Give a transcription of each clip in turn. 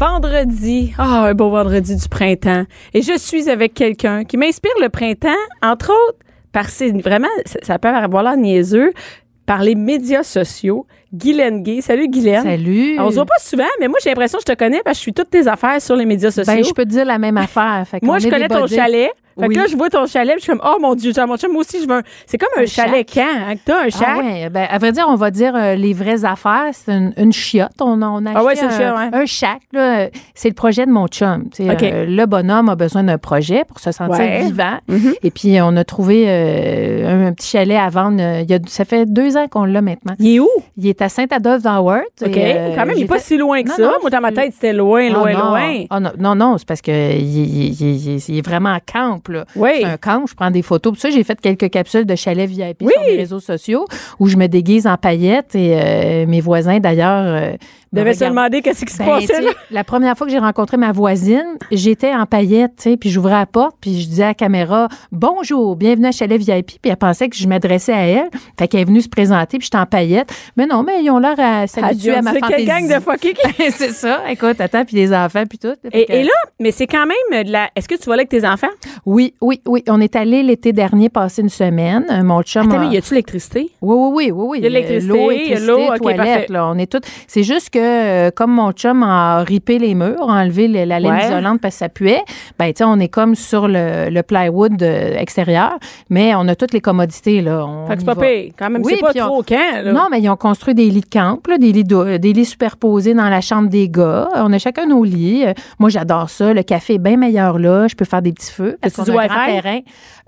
Vendredi, ah, un beau vendredi du printemps. Et je suis avec quelqu'un qui m'inspire le printemps, entre autres, parce que vraiment, ça peut avoir l'air niaiseux, par les médias sociaux. Guylaine Gay. Salut, Guylaine. Salut. On se voit pas souvent, mais moi, j'ai l'impression que je te connais parce que je suis toutes tes affaires sur les médias sociaux. Ben, je peux te dire la même affaire. Fait moi, je connais ton chalet. Fait Oui. que là, je vois ton chalet, puis je suis comme, oh mon Dieu, mon chum, moi aussi, je veux un. C'est comme un, Un chalet shack. camp, hein, que t'as un chalet. Ah ouais, ben, à vrai dire, on va dire euh, les vraies affaires. C'est une, une chiotte. On, a- on a Ah ouais, acheté c'est une un, chiotte, ouais. un shack. là. C'est le projet de mon chum. Euh, le bonhomme a besoin d'un projet pour se sentir vivant. Mhm. Et puis, on a trouvé euh, un, un petit chalet à vendre. il y a, ça fait deux ans qu'on l'a maintenant. Il est où? Il est à Saint-Adolphe-d'Howard. OK. Et, euh, Quand même, il n'est pas si loin que Non, ça. non, moi, dans ma tête, c'était loin, Ah loin, non. loin. Ah non, non, non, c'est parce que il, est vraiment en camp. Là. Oui. C'est un camp, je prends des photos. Pour ça, j'ai fait quelques capsules de chalet VIP Oui. sur les réseaux sociaux où je me déguise en paillettes et euh, mes voisins, d'ailleurs, euh, devais se regardent. demander qu'est-ce qui se Ben, passait, là? la première fois que j'ai rencontré ma voisine, j'étais en paillettes, puis j'ouvrais la porte, puis je disais à la caméra Bonjour, bienvenue à Chalet VIP, puis elle pensait que je m'adressais à elle. Fait qu'elle est venue se présenter, puis j'étais en paillettes. Mais non, mais ils ont l'air à s'habituer à ma C'est fantaisie. gang de qui- c'est ça. Écoute, attends, puis les enfants, puis tout. Que- Et, là, mais c'est quand même de la. Est-ce que tu vas là avec tes enfants? Oui, oui, oui. On est allé l'été dernier passer une semaine. Euh, Mon chum. Attends, a- mais y a-tu l'électricité? Oui, oui, oui, oui, oui. Il y a de l'électricité, L'eau, il y a électricité, l'eau, ok, toilette, parfait. là. On est tout. C'est juste que, euh, comme mon chum a ripé les murs, a enlevé le- la laine Ouais. isolante parce que ça puait, ben, tu sais, on est comme sur le, le plywood euh, extérieur, mais on a toutes les commodités, là. On Fait que c'est pas pire. Quand même, Oui, c'est pas on- trop camp, là. Non, mais ils ont construit des lits de camp, là, des, lits de- des lits superposés dans la chambre des gars. On a chacun nos lits. Euh, Moi, j'adore ça. Le café est bien meilleur là. Je peux faire des petits feux. Parce qu'on a du un grand terrain.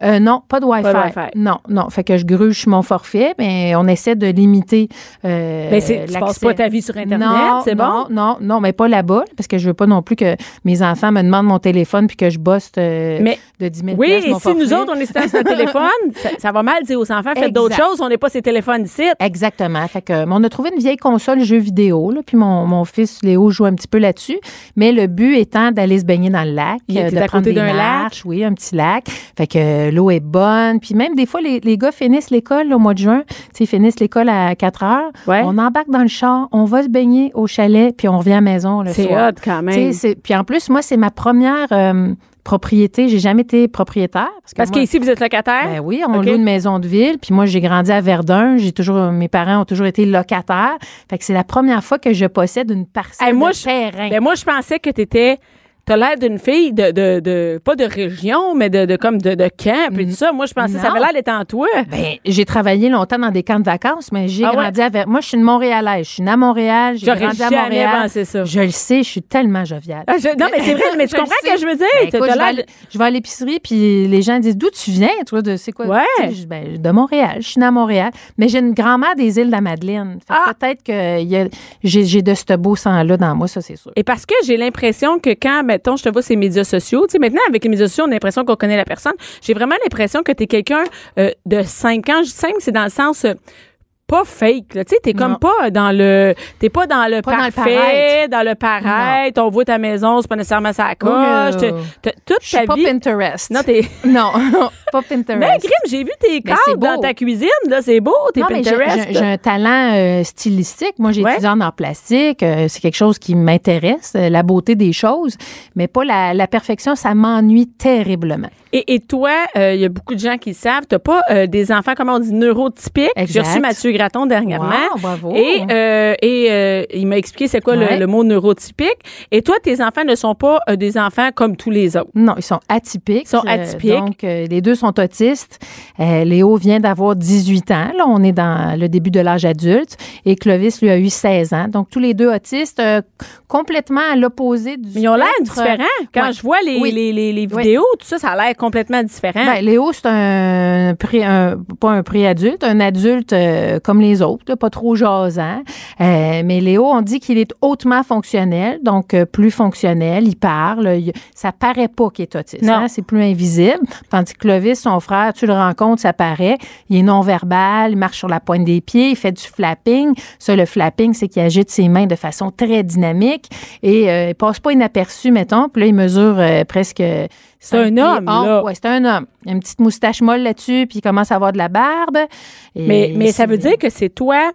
Euh, non, pas de Wi-Fi. Pas de Wi-Fi. Non, non. Fait que je gruge mon forfait, mais on essaie de limiter euh, Mais c'est- tu passes pas ta vie sur Internet, Non, c'est bon? Non, non, non, mais pas là-bas, parce que je veux pas non plus que mes enfants me demandent mon téléphone puis que je bosse euh, Mais- de 10 000 Oui, et si nous autres, on est sur notre téléphone, ça, ça va mal dire aux enfants, faites d'autres choses, on n'est pas ces téléphones ici. Exactement. Fait que, on a trouvé une vieille console jeux vidéo, là, puis mon, mon fils Léo joue un petit peu là-dessus. Mais le but étant d'aller se baigner dans le lac, Il euh, de à prendre côté des d'un lac. marches, oui, un petit lac. Fait que euh, l'eau est bonne. Puis même des fois, les, les gars finissent l'école au mois de juin. Ils finissent l'école à 4 heures. Ouais. On embarque dans le char, on va se baigner au chalet, puis on revient à la maison le C'est soir. hot quand même. c'est- Puis en plus, moi, c'est ma première euh, propriété. J'ai jamais été propriétaire. Parce qu'ici, vous êtes locataire? ben oui, on loue une maison de ville. Puis moi, j'ai grandi à Verdun. J'ai toujours, mes parents ont toujours été locataires. Fait que c'est la première fois que je possède une parcelle Hey, moi, de je- terrain. Ben, moi, je pensais que tu étais. T'as l'air d'une fille de, de, de- Pas de région, mais de, de comme de, de camp, puis tout ça. Moi, je pensais que ça avait l'air d'être en toi. Ben, j'ai travaillé longtemps dans des camps de vacances, mais j'ai Ah ouais? grandi à Ver- Moi, je suis une Montréalaise. Je suis née à Montréal. J'ai grandi à Montréal. ça. Je le sais, je suis tellement joviale. Ah, je- non, mais c'est vrai, mais tu comprends ce que je veux dire? Ben, écoute, je, vais à l- je vais à l'épicerie, puis les gens disent D'où tu viens, toi, de c'est quoi? Ouais. Je Ben, De Montréal. Je suis née à Montréal. Mais j'ai une grand-mère des îles de la Madeleine. Ah! Peut-être que il y a- j'ai j'ai de ce beau sang-là dans moi, ça, c'est sûr. Et parce que j'ai l'impression que quand, mettons, je te vois sur les médias sociaux, tu sais, maintenant, avec les médias sociaux, on a l'impression qu'on connaît la personne. J'ai vraiment l'impression que tu es quelqu'un euh, de 5 ans. Je dis 5, c'est dans le sens. euh, pas fake, là. Tu sais, t'es comme pas dans le. T'es pas dans le Pas parfait, dans le paraître. On voit ta maison, c'est pas nécessairement sa coche. T'as- toute ta pas vie. Pinterest. Non, t'es. Non, pas Pinterest. Mais Grim, j'ai vu tes cadres dans ta cuisine, là. C'est beau, tes Non, Pinterest. j'ai un talent euh, stylistique. Moi, j'ai Ouais. étudié en plastique. Euh, c'est quelque chose qui m'intéresse, euh, la beauté des choses, mais pas la, la perfection. Ça m'ennuie terriblement. Et, et toi, il y a beaucoup de gens qui le savent, t'as pas des enfants, comment on dit, neurotypiques? J'ai reçu Mathieu Graton dernièrement. Wow, bravo. Et, et il m'a expliqué c'est quoi le- Ouais. le, mot neurotypique. Et toi, tes enfants ne sont pas des enfants comme tous les autres? Non, ils sont atypiques. Ils sont atypiques. donc, les deux sont sont autistes. Euh, Léo vient d'avoir 18 ans. Là, on est dans le début de l'âge adulte. Et Clovis, lui, a eu 16 ans. Donc, tous les deux autistes, euh, complètement à l'opposé du ils ont l'air différents. Quand Ouais. je vois les, Oui. les, les, les Oui. vidéos, tout ça, ça a l'air complètement différent. Ben, Léo, c'est un, pré, un pas un pré-adulte, un adulte euh, comme les autres, là, pas trop jasant. Mais Léo, on dit qu'il est hautement fonctionnel, donc plus fonctionnel, il parle, il- ça paraît pas qu'il est autiste, Non. hein, c'est plus invisible. Tandis que Clovis, son frère, tu le rencontres, ça paraît, il est non-verbal, il marche sur la pointe des pieds, il fait du flapping. Ça, le flapping, c'est qu'il agite ses mains de façon très dynamique et euh, il passe pas inaperçu, mettons. Puis là, il mesure euh, presque... C'est un homme, là. Ouais, c'est un homme. Il a une petite moustache molle là-dessus, puis il commence à avoir de la barbe. Et mais mais ça veut dire que c'est toi,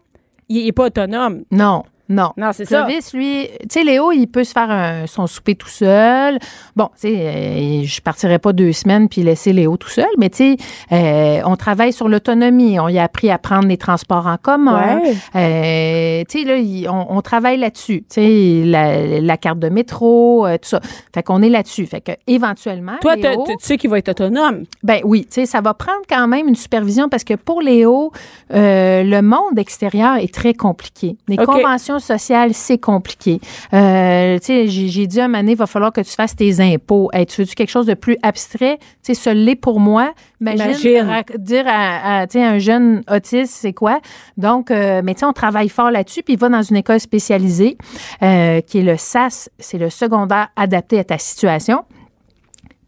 il n'est pas autonome. Non, non. Non, c'est ça. Clovis, lui, tu sais, Léo, il peut se faire un- son souper tout seul. Bon, tu sais, euh, je partirais pas deux semaines puis laisser Léo tout seul, mais tu sais, euh, on travaille sur l'autonomie. On y a appris à prendre les transports en commun. Ouais. Euh, tu sais, là, il- on, on travaille là-dessus. Tu sais, la, la carte de métro, euh, tout ça. Fait qu'on est là-dessus. Fait que éventuellement, Toi, Léo- tu sais qu'il va être autonome. ben oui, tu sais, ça va prendre quand même une supervision parce que pour Léo, le monde extérieur est très compliqué. Les conventions sociales, c'est compliqué. Euh, tu sais, j'ai dit à donné, il va falloir que tu fasses tes impôts. Hey, tu veux-tu quelque chose de plus abstrait? Tu sais, ce l'est pour moi. Imagine, dire à, un jeune autiste, c'est quoi? Donc, euh, mais tu sais, on travaille fort là-dessus, puis il va dans une école spécialisée euh, qui est le SAS, c'est le secondaire adapté à ta situation.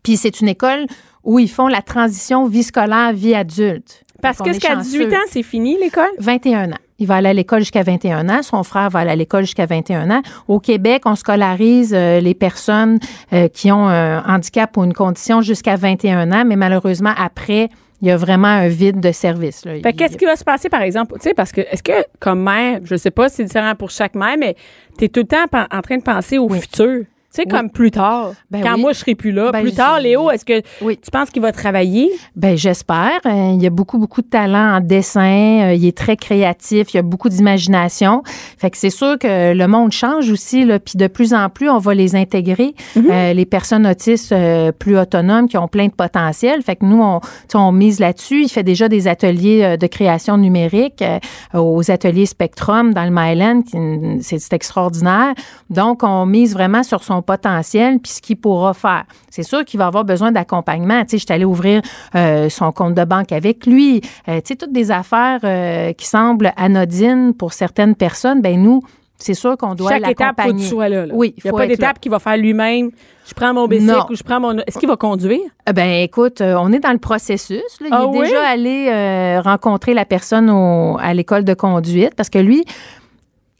Puis c'est une école où ils font la transition vie scolaire, vie adulte. Parce que est jusqu'à 18 chanceux. ans, c'est fini l'école? 21 ans. Il va aller à l'école jusqu'à 21 ans. Son frère va aller à l'école jusqu'à 21 ans. Au Québec, on scolarise euh, les personnes euh, qui ont un handicap ou une condition jusqu'à 21 ans, mais malheureusement, après, il y a vraiment un vide de service. là. Fait qu'est-ce qui va se passer, par exemple? Tu sais, parce que, est-ce que, comme mère, je sais pas si c'est différent pour chaque mère, mais tu es tout le temps en train de penser au Oui. futur. Tu sais, Oui. comme plus tard. Ben quand oui. moi, je serai plus là. Ben, plus tard, Léo, est-ce que Oui. tu penses qu'il va travailler? Ben j'espère. Euh, il y a beaucoup beaucoup de talent en dessin. Euh, il est très créatif. Il y a beaucoup d'imagination. Fait que c'est sûr que le monde change aussi. Là, puis de plus en plus, on va les intégrer. Euh, les personnes autistes euh, plus autonomes qui ont plein de potentiel. Fait que nous, on, on mise là-dessus. Il fait déjà des ateliers de création numérique euh, aux ateliers Spectrum dans le Myland. c'est extraordinaire. Donc, on mise vraiment sur son potentiel puis ce qu'il pourra faire. C'est sûr qu'il va avoir besoin d'accompagnement. Tu sais, je suis allée ouvrir euh, son compte de banque avec lui. Euh, tu sais, toutes des affaires euh, qui semblent anodines pour certaines personnes. Ben nous, c'est sûr qu'on doit Chaque étape, faut que tu l'accompagner. sois là. là. Oui, Il n'y a pas d'étape qu'il va faire lui-même. Je prends mon bicycle ou je prends mon. Est-ce qu'il va conduire? Ben écoute, euh, on est dans le processus. là. Il Ah est oui? déjà allé euh, rencontrer la personne au- à l'école de conduite parce que lui,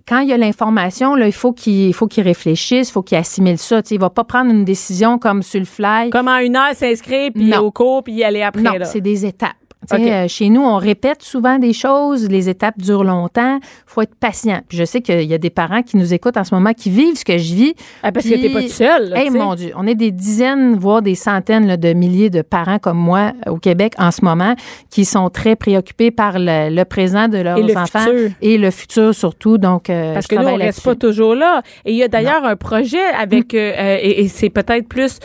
quand il y a l'information, là, il faut qu'il il faut qu'il réfléchisse, il faut qu'il assimile ça. Tu sais, il va pas prendre une décision comme sur le fly. Comment une heure s'inscrire, puis au cours, puis y aller après? Non, c'est des étapes. Euh, chez nous, on répète souvent des choses, les étapes durent longtemps, faut être patient. Puis je sais qu'il y a des parents qui nous écoutent en ce moment qui vivent ce que je vis. Ah, parce Puis- que t'es pas tout seul. là, Hey, mon Dieu, on est des dizaines, voire des centaines là, de milliers de parents comme moi euh, au Québec en ce moment qui sont très préoccupés par le, le présent de leurs Et le enfants futur. et le futur surtout. Donc, euh, Parce je que nous, on reste pas toujours là. Et il y a d'ailleurs un projet avec, euh, et, et c'est peut-être plus.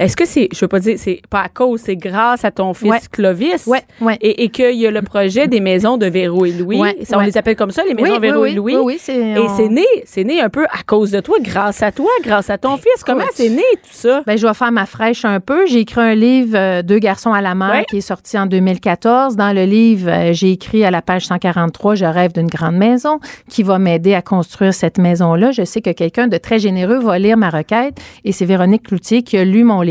Est-ce que c'est, je veux pas dire, c'est pas à cause, c'est grâce à ton fils Ouais. Clovis? Ouais, ouais. Et, et qu'il y a le projet des maisons de Véro et Louis? Ça, on les appelle comme ça, les maisons oui, Véro oui, et oui, Louis. oui, oui, c'est, Et on- c'est né, c'est né un peu à cause de toi, grâce à toi, grâce à ton fils. Comment c'est né tout ça? Ben, je vais faire ma fraîche un peu. J'ai écrit un livre, euh, Deux garçons à la mer, qui est sorti en 2014. Dans le livre, euh, j'ai écrit à la page 143, Je rêve d'une grande maison, qui va m'aider à construire cette maison-là. Je sais que quelqu'un de très généreux va lire ma requête et c'est Véronique Cloutier qui a lu mon livre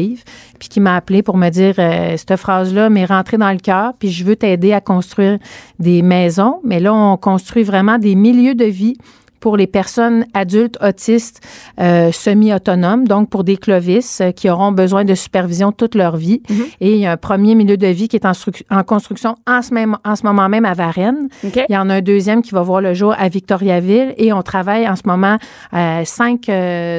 puis qui m'a appelé pour me dire euh, cette phrase-là m'est rentrée dans le cœur puis je veux t'aider à construire des maisons. Mais là, on construit vraiment des milieux de vie pour les personnes adultes autistes euh, semi-autonomes, donc pour des clovis euh, qui auront besoin de supervision toute leur vie. Et il y a un premier milieu de vie qui est en, stru- en construction en ce, même, en ce moment même à Varennes. Il y en a un deuxième qui va voir le jour à Victoriaville et on travaille en ce moment à cinq,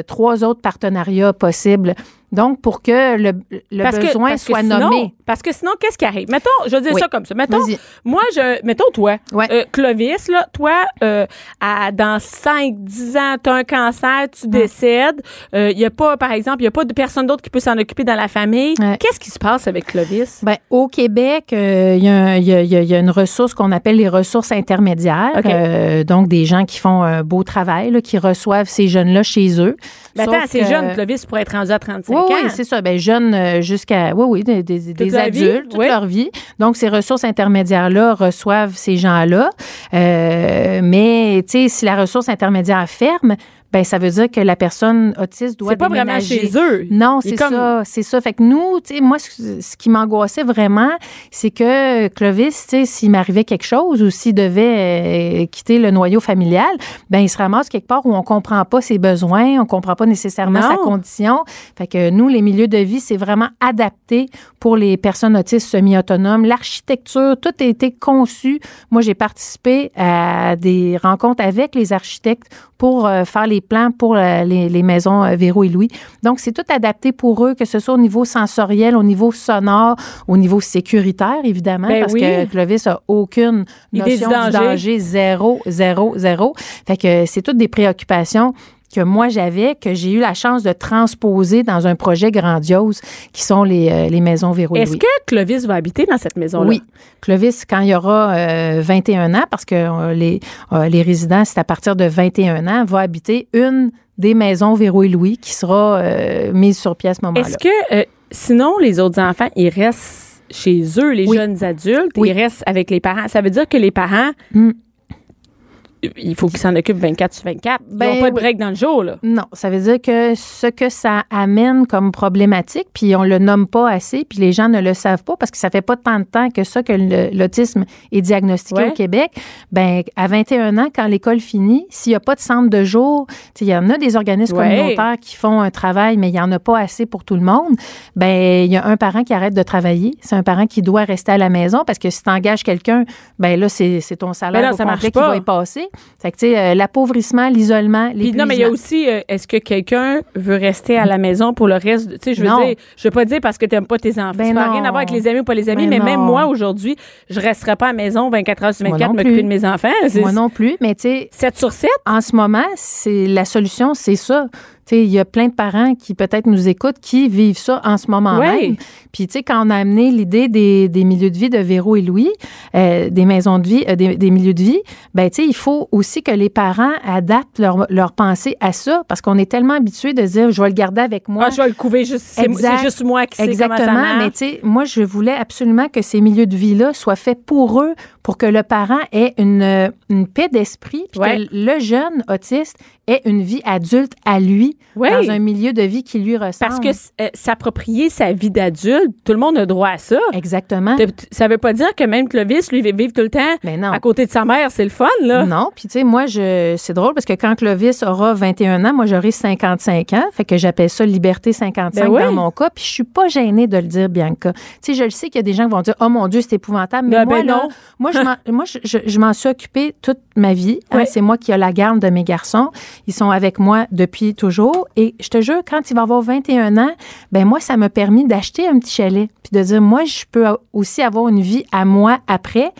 trois autres partenariats possibles Donc, pour que le, le Parce besoin que soit sinon- nommé. Parce que sinon, qu'est-ce qui arrive? Mettons, je vais dire Oui. ça comme ça. Mettons, moi, je, mettons toi, Ouais. euh, Clovis, là, toi, euh, à, dans 5, 10 ans, tu as un cancer, tu Hum. décèdes. Il n'y a pas, par exemple, il n'y a pas de personne d'autre qui peut s'en occuper dans la famille. Ouais. Qu'est-ce qui se passe avec Clovis? Ben, au Québec, euh, il y, il y y il y a une ressource qu'on appelle les ressources intermédiaires. OK. Euh, donc, des gens qui font un beau travail, là, qui reçoivent ces jeunes-là chez eux. Ben, attends, que- jeune, Clovis pourrait être rendu à 35 Oui, ans. oui, c'est ça. Ben, jeunes euh, jusqu'à, oui, oui, des, des- des la vie, adultes, toute oui. leur vie. Donc, ces ressources intermédiaires-là reçoivent ces gens-là. Euh, mais, tu sais, si la ressource intermédiaire ferme, ben, ça veut dire que la personne autiste doit c'est pas vraiment déménager. chez eux. Non, c'est comme- ça, c'est ça. Fait que nous, tu sais, moi, ce, ce qui m'angoissait vraiment, c'est que Clovis, tu sais, s'il m'arrivait quelque chose ou s'il devait euh, quitter le noyau familial, ben il se ramasse quelque part où on comprend pas ses besoins, on comprend pas nécessairement Non. sa condition. Fait que nous, les milieux de vie, c'est vraiment adapté pour les personnes autistes semi-autonomes. L'architecture, tout a été conçu. Moi, j'ai participé à des rencontres avec les architectes pour euh, faire les plans pour euh, les, les maisons euh, Véro et Louis. Donc, c'est tout adapté pour eux, que ce soit au niveau sensoriel, au niveau sonore, au niveau sécuritaire, évidemment, Ben parce oui. que Clovis a aucune du notion du danger. danger, zéro, zéro, zéro. Fait que c'est toutes des préoccupations que moi j'avais, que j'ai eu la chance de transposer dans un projet grandiose qui sont les, euh, les maisons Véro Est-ce que Clovis va habiter dans cette maison-là? Oui. Clovis, quand il y aura euh, 21 ans, parce que euh, les, euh, les résidents, c'est à partir de 21 ans, va habiter une des maisons Véro et Louis qui sera euh, mise sur pied à ce moment-là. Est-ce que, euh, sinon, les autres enfants, ils restent chez eux, les Oui. jeunes adultes, Oui. ils restent avec les parents? Ça veut dire que les parents, Mm. Il faut qu'ils s'en occupent 24 sur 24. Ils Ben n'ont pas de oui. break dans le jour, là. Non, ça veut dire que ce que ça amène comme problématique, puis on le nomme pas assez, puis les gens ne le savent pas parce que ça fait pas tant de temps que ça que l'autisme est diagnostiqué Ouais. au Québec. Ben à 21 ans, quand l'école finit, s'il y a pas de centre de jour, il y en a des organismes Ouais. communautaires qui font un travail, mais il y en a pas assez pour tout le monde. Ben il y a un parent qui arrête de travailler, c'est un parent qui doit rester à la maison parce que si tu engages quelqu'un, ben là c'est ton salaire Ben non, au ça complet qui va y passer. Fait que tu sais euh, l'appauvrissement, l'isolement, Puis non, mais il y a aussi, euh, est-ce que quelqu'un veut rester à la maison pour le reste? Tu sais, je veux Non. dire, je veux pas dire parce que tu n'aimes pas tes enfants. Ben ça n'a rien à voir avec les amis ou pas les amis, Ben mais même moi, aujourd'hui, je resterai pas à la maison 24 heures sur Moi 24 non m'occuper de mes enfants. Moi non plus, mais tu sais, 7 sur 7? en ce moment, c'est la solution, c'est ça. Il y a plein de parents qui peut-être nous écoutent qui vivent ça en ce moment Ouais. même. Puis tu sais, quand on a amené l'idée des, des milieux de vie de Véro et Louis, euh, des maisons de vie, euh, des, des milieux de vie, ben tu sais, il faut aussi que les parents adaptent leur, leur pensée à ça, parce qu'on est tellement habitué de dire, je vais le garder avec moi. Ah, je vais le couver juste, c'est juste moi qui sais comment ça Exactement, mais tu sais, moi, je voulais absolument que ces milieux de vie-là soient faits pour eux, pour que le parent ait une, une paix d'esprit, puis Ouais. que le jeune autiste ait une vie adulte à lui, Ouais. dans un milieu de vie qui lui ressemble. Parce que euh, s'approprier sa vie d'adulte, tout le monde a droit à ça. Exactement. Ça veut pas dire que même Clovis, lui, vivre tout le temps Mais non. à côté de sa mère, c'est le fun, là. Non, puis tu sais, moi, je, c'est drôle parce que quand Clovis aura 21 ans, moi, j'aurai 55 ans. Fait que j'appelle ça liberté 55 Ben oui. dans mon cas. Puis je suis pas gênée de le dire, Bianca. Tu sais, je le sais qu'il y a des gens qui vont dire, oh mon Dieu, c'est épouvantable. Mais Ben, moi, ben là, non. moi, je m'en, moi, je, je- je m'en suis occupée toute ma vie. Hein, c'est moi qui ai la garde de mes garçons. Ils sont avec moi depuis toujours. Et je te jure, quand il va avoir 21 ans, ben moi, ça m'a permis d'acheter un petit chalet. Puis de dire, moi, je peux aussi avoir une vie à moi après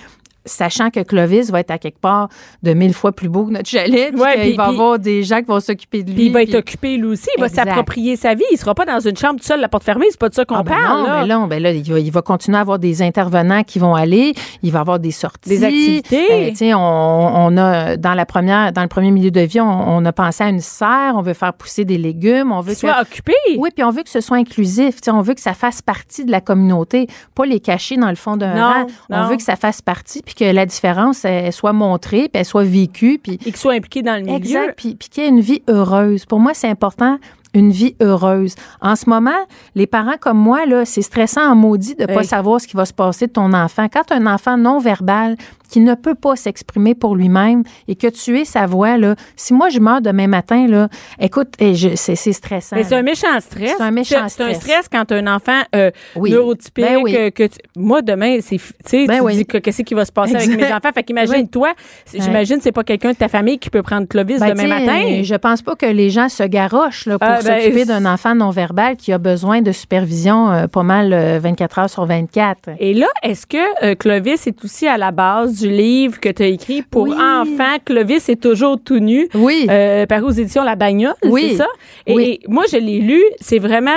sachant que Clovis va être à quelque part de mille fois plus beau que notre chalet, puis Ouais, puis- va y puis- avoir des gens qui vont s'occuper de lui. Puis il va être puis- occupé lui aussi, il va s'approprier sa vie. Il sera pas dans une chambre tout seul, la porte fermée. C'est pas de ça qu'on Ah ben parle. non, là. ben non, ben là, il va, il va continuer à avoir des intervenants qui vont aller, il va avoir des sorties, Des activités. Ben, tu sais, on, on a dans la première, dans le premier milieu de vie, on, on a pensé à une serre, on veut faire pousser des légumes, on veut que soit occupé. oui, puis on veut que ce soit inclusif. Tu sais, on veut que ça fasse partie de la communauté, pas les cacher dans le fond d'un rang. non. On veut que ça fasse partie, puis que la différence elle soit montrée, puis elle soit vécue, puis Et qu'il soit impliqué dans le milieu. Exact. Puis, puis qu'il y ait une vie heureuse. Pour moi, c'est important, une vie heureuse. En ce moment, les parents comme moi, là, c'est stressant en maudit de ne pas Hey. savoir ce qui va se passer de ton enfant. Quand un enfant non-verbal qui ne peut pas s'exprimer pour lui-même et que tu es sa voix, là, si moi je meurs demain matin, là, écoute, eh, c'est c'est stressant. Mais c'est un méchant stress. C'est un méchant C'est un stress. stress quand un enfant euh, Oui. neurotypique. Ben oui. euh, que tu- moi, demain, c'est, f- tu sais, Ben tu oui. dis que qu'est-ce qui va se passer avec mes enfants? Fait qu'imagine, Oui. toi, c'est- Ouais. j'imagine, c'est pas quelqu'un de ta famille qui peut prendre Clovis Ben, demain matin. Je pense pas que les gens se garochent là, pour Euh, pour ben, s'occuper d'un enfant non-verbal qui a besoin de supervision euh, pas mal euh, 24 heures sur 24. Et là, est-ce que euh, Clovis est aussi à la base du livre que tu as écrit pour Oui. enfants? Clovis est toujours tout nu. Oui. Euh, paru aux éditions La Bagnole, Oui. c'est ça? Et, Oui. et moi, je l'ai lu. C'est vraiment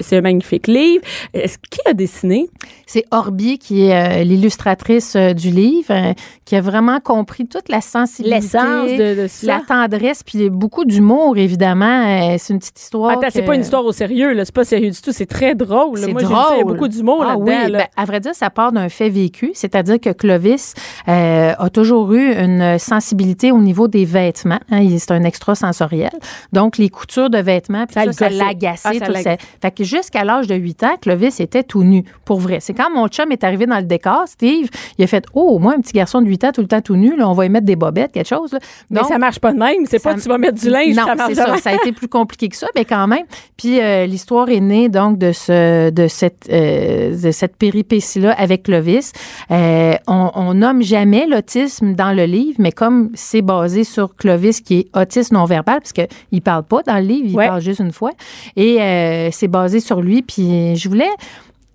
c'est un magnifique livre. Est-ce qui a dessiné? C'est Orbi qui est euh, l'illustratrice euh, du livre, euh, qui a vraiment compris toute la sensibilité, L'essence de, de ça? la tendresse, puis beaucoup d'humour, évidemment. C'est une petite histoire. Attends, c'est pas une histoire au sérieux, là. C'est pas sérieux du tout. C'est très drôle. C'est Moi, drôle. j'aime ça. Il y a beaucoup d'humour Ah là-dedans. oui, là. ben, à vrai dire, ça part d'un fait vécu, c'est-à-dire que Clovis a toujours eu une sensibilité au niveau des vêtements. hein, il- c'est un extrasensoriel. Donc, les coutures de vêtements, puis Ça ça, ça l'agaçait. Ah, ça tout ça. Fait que jusqu'à l'âge de 8 ans, Clovis était tout nu, pour vrai. C'est quand mon chum est arrivé dans le décor, Steve, il a fait « Oh, moi, un petit garçon de 8 ans tout le temps tout nu, là, on va y mettre des bobettes, quelque chose. » là. Mais ça marche pas de même. C'est pas tu vas mettre du linge, non, c'est ça. Ça a été plus compliqué que ça, mais quand même. Puis euh, l'histoire est née donc de ce de cette euh, de cette péripétie-là avec Clovis. Euh, on, on nomme jamais l'autisme dans le livre, mais comme c'est basé sur Clovis qui est autiste non verbal, parce que il parle pas dans le livre, il Ouais. parle juste une fois, et c'est basé sur lui. Puis je voulais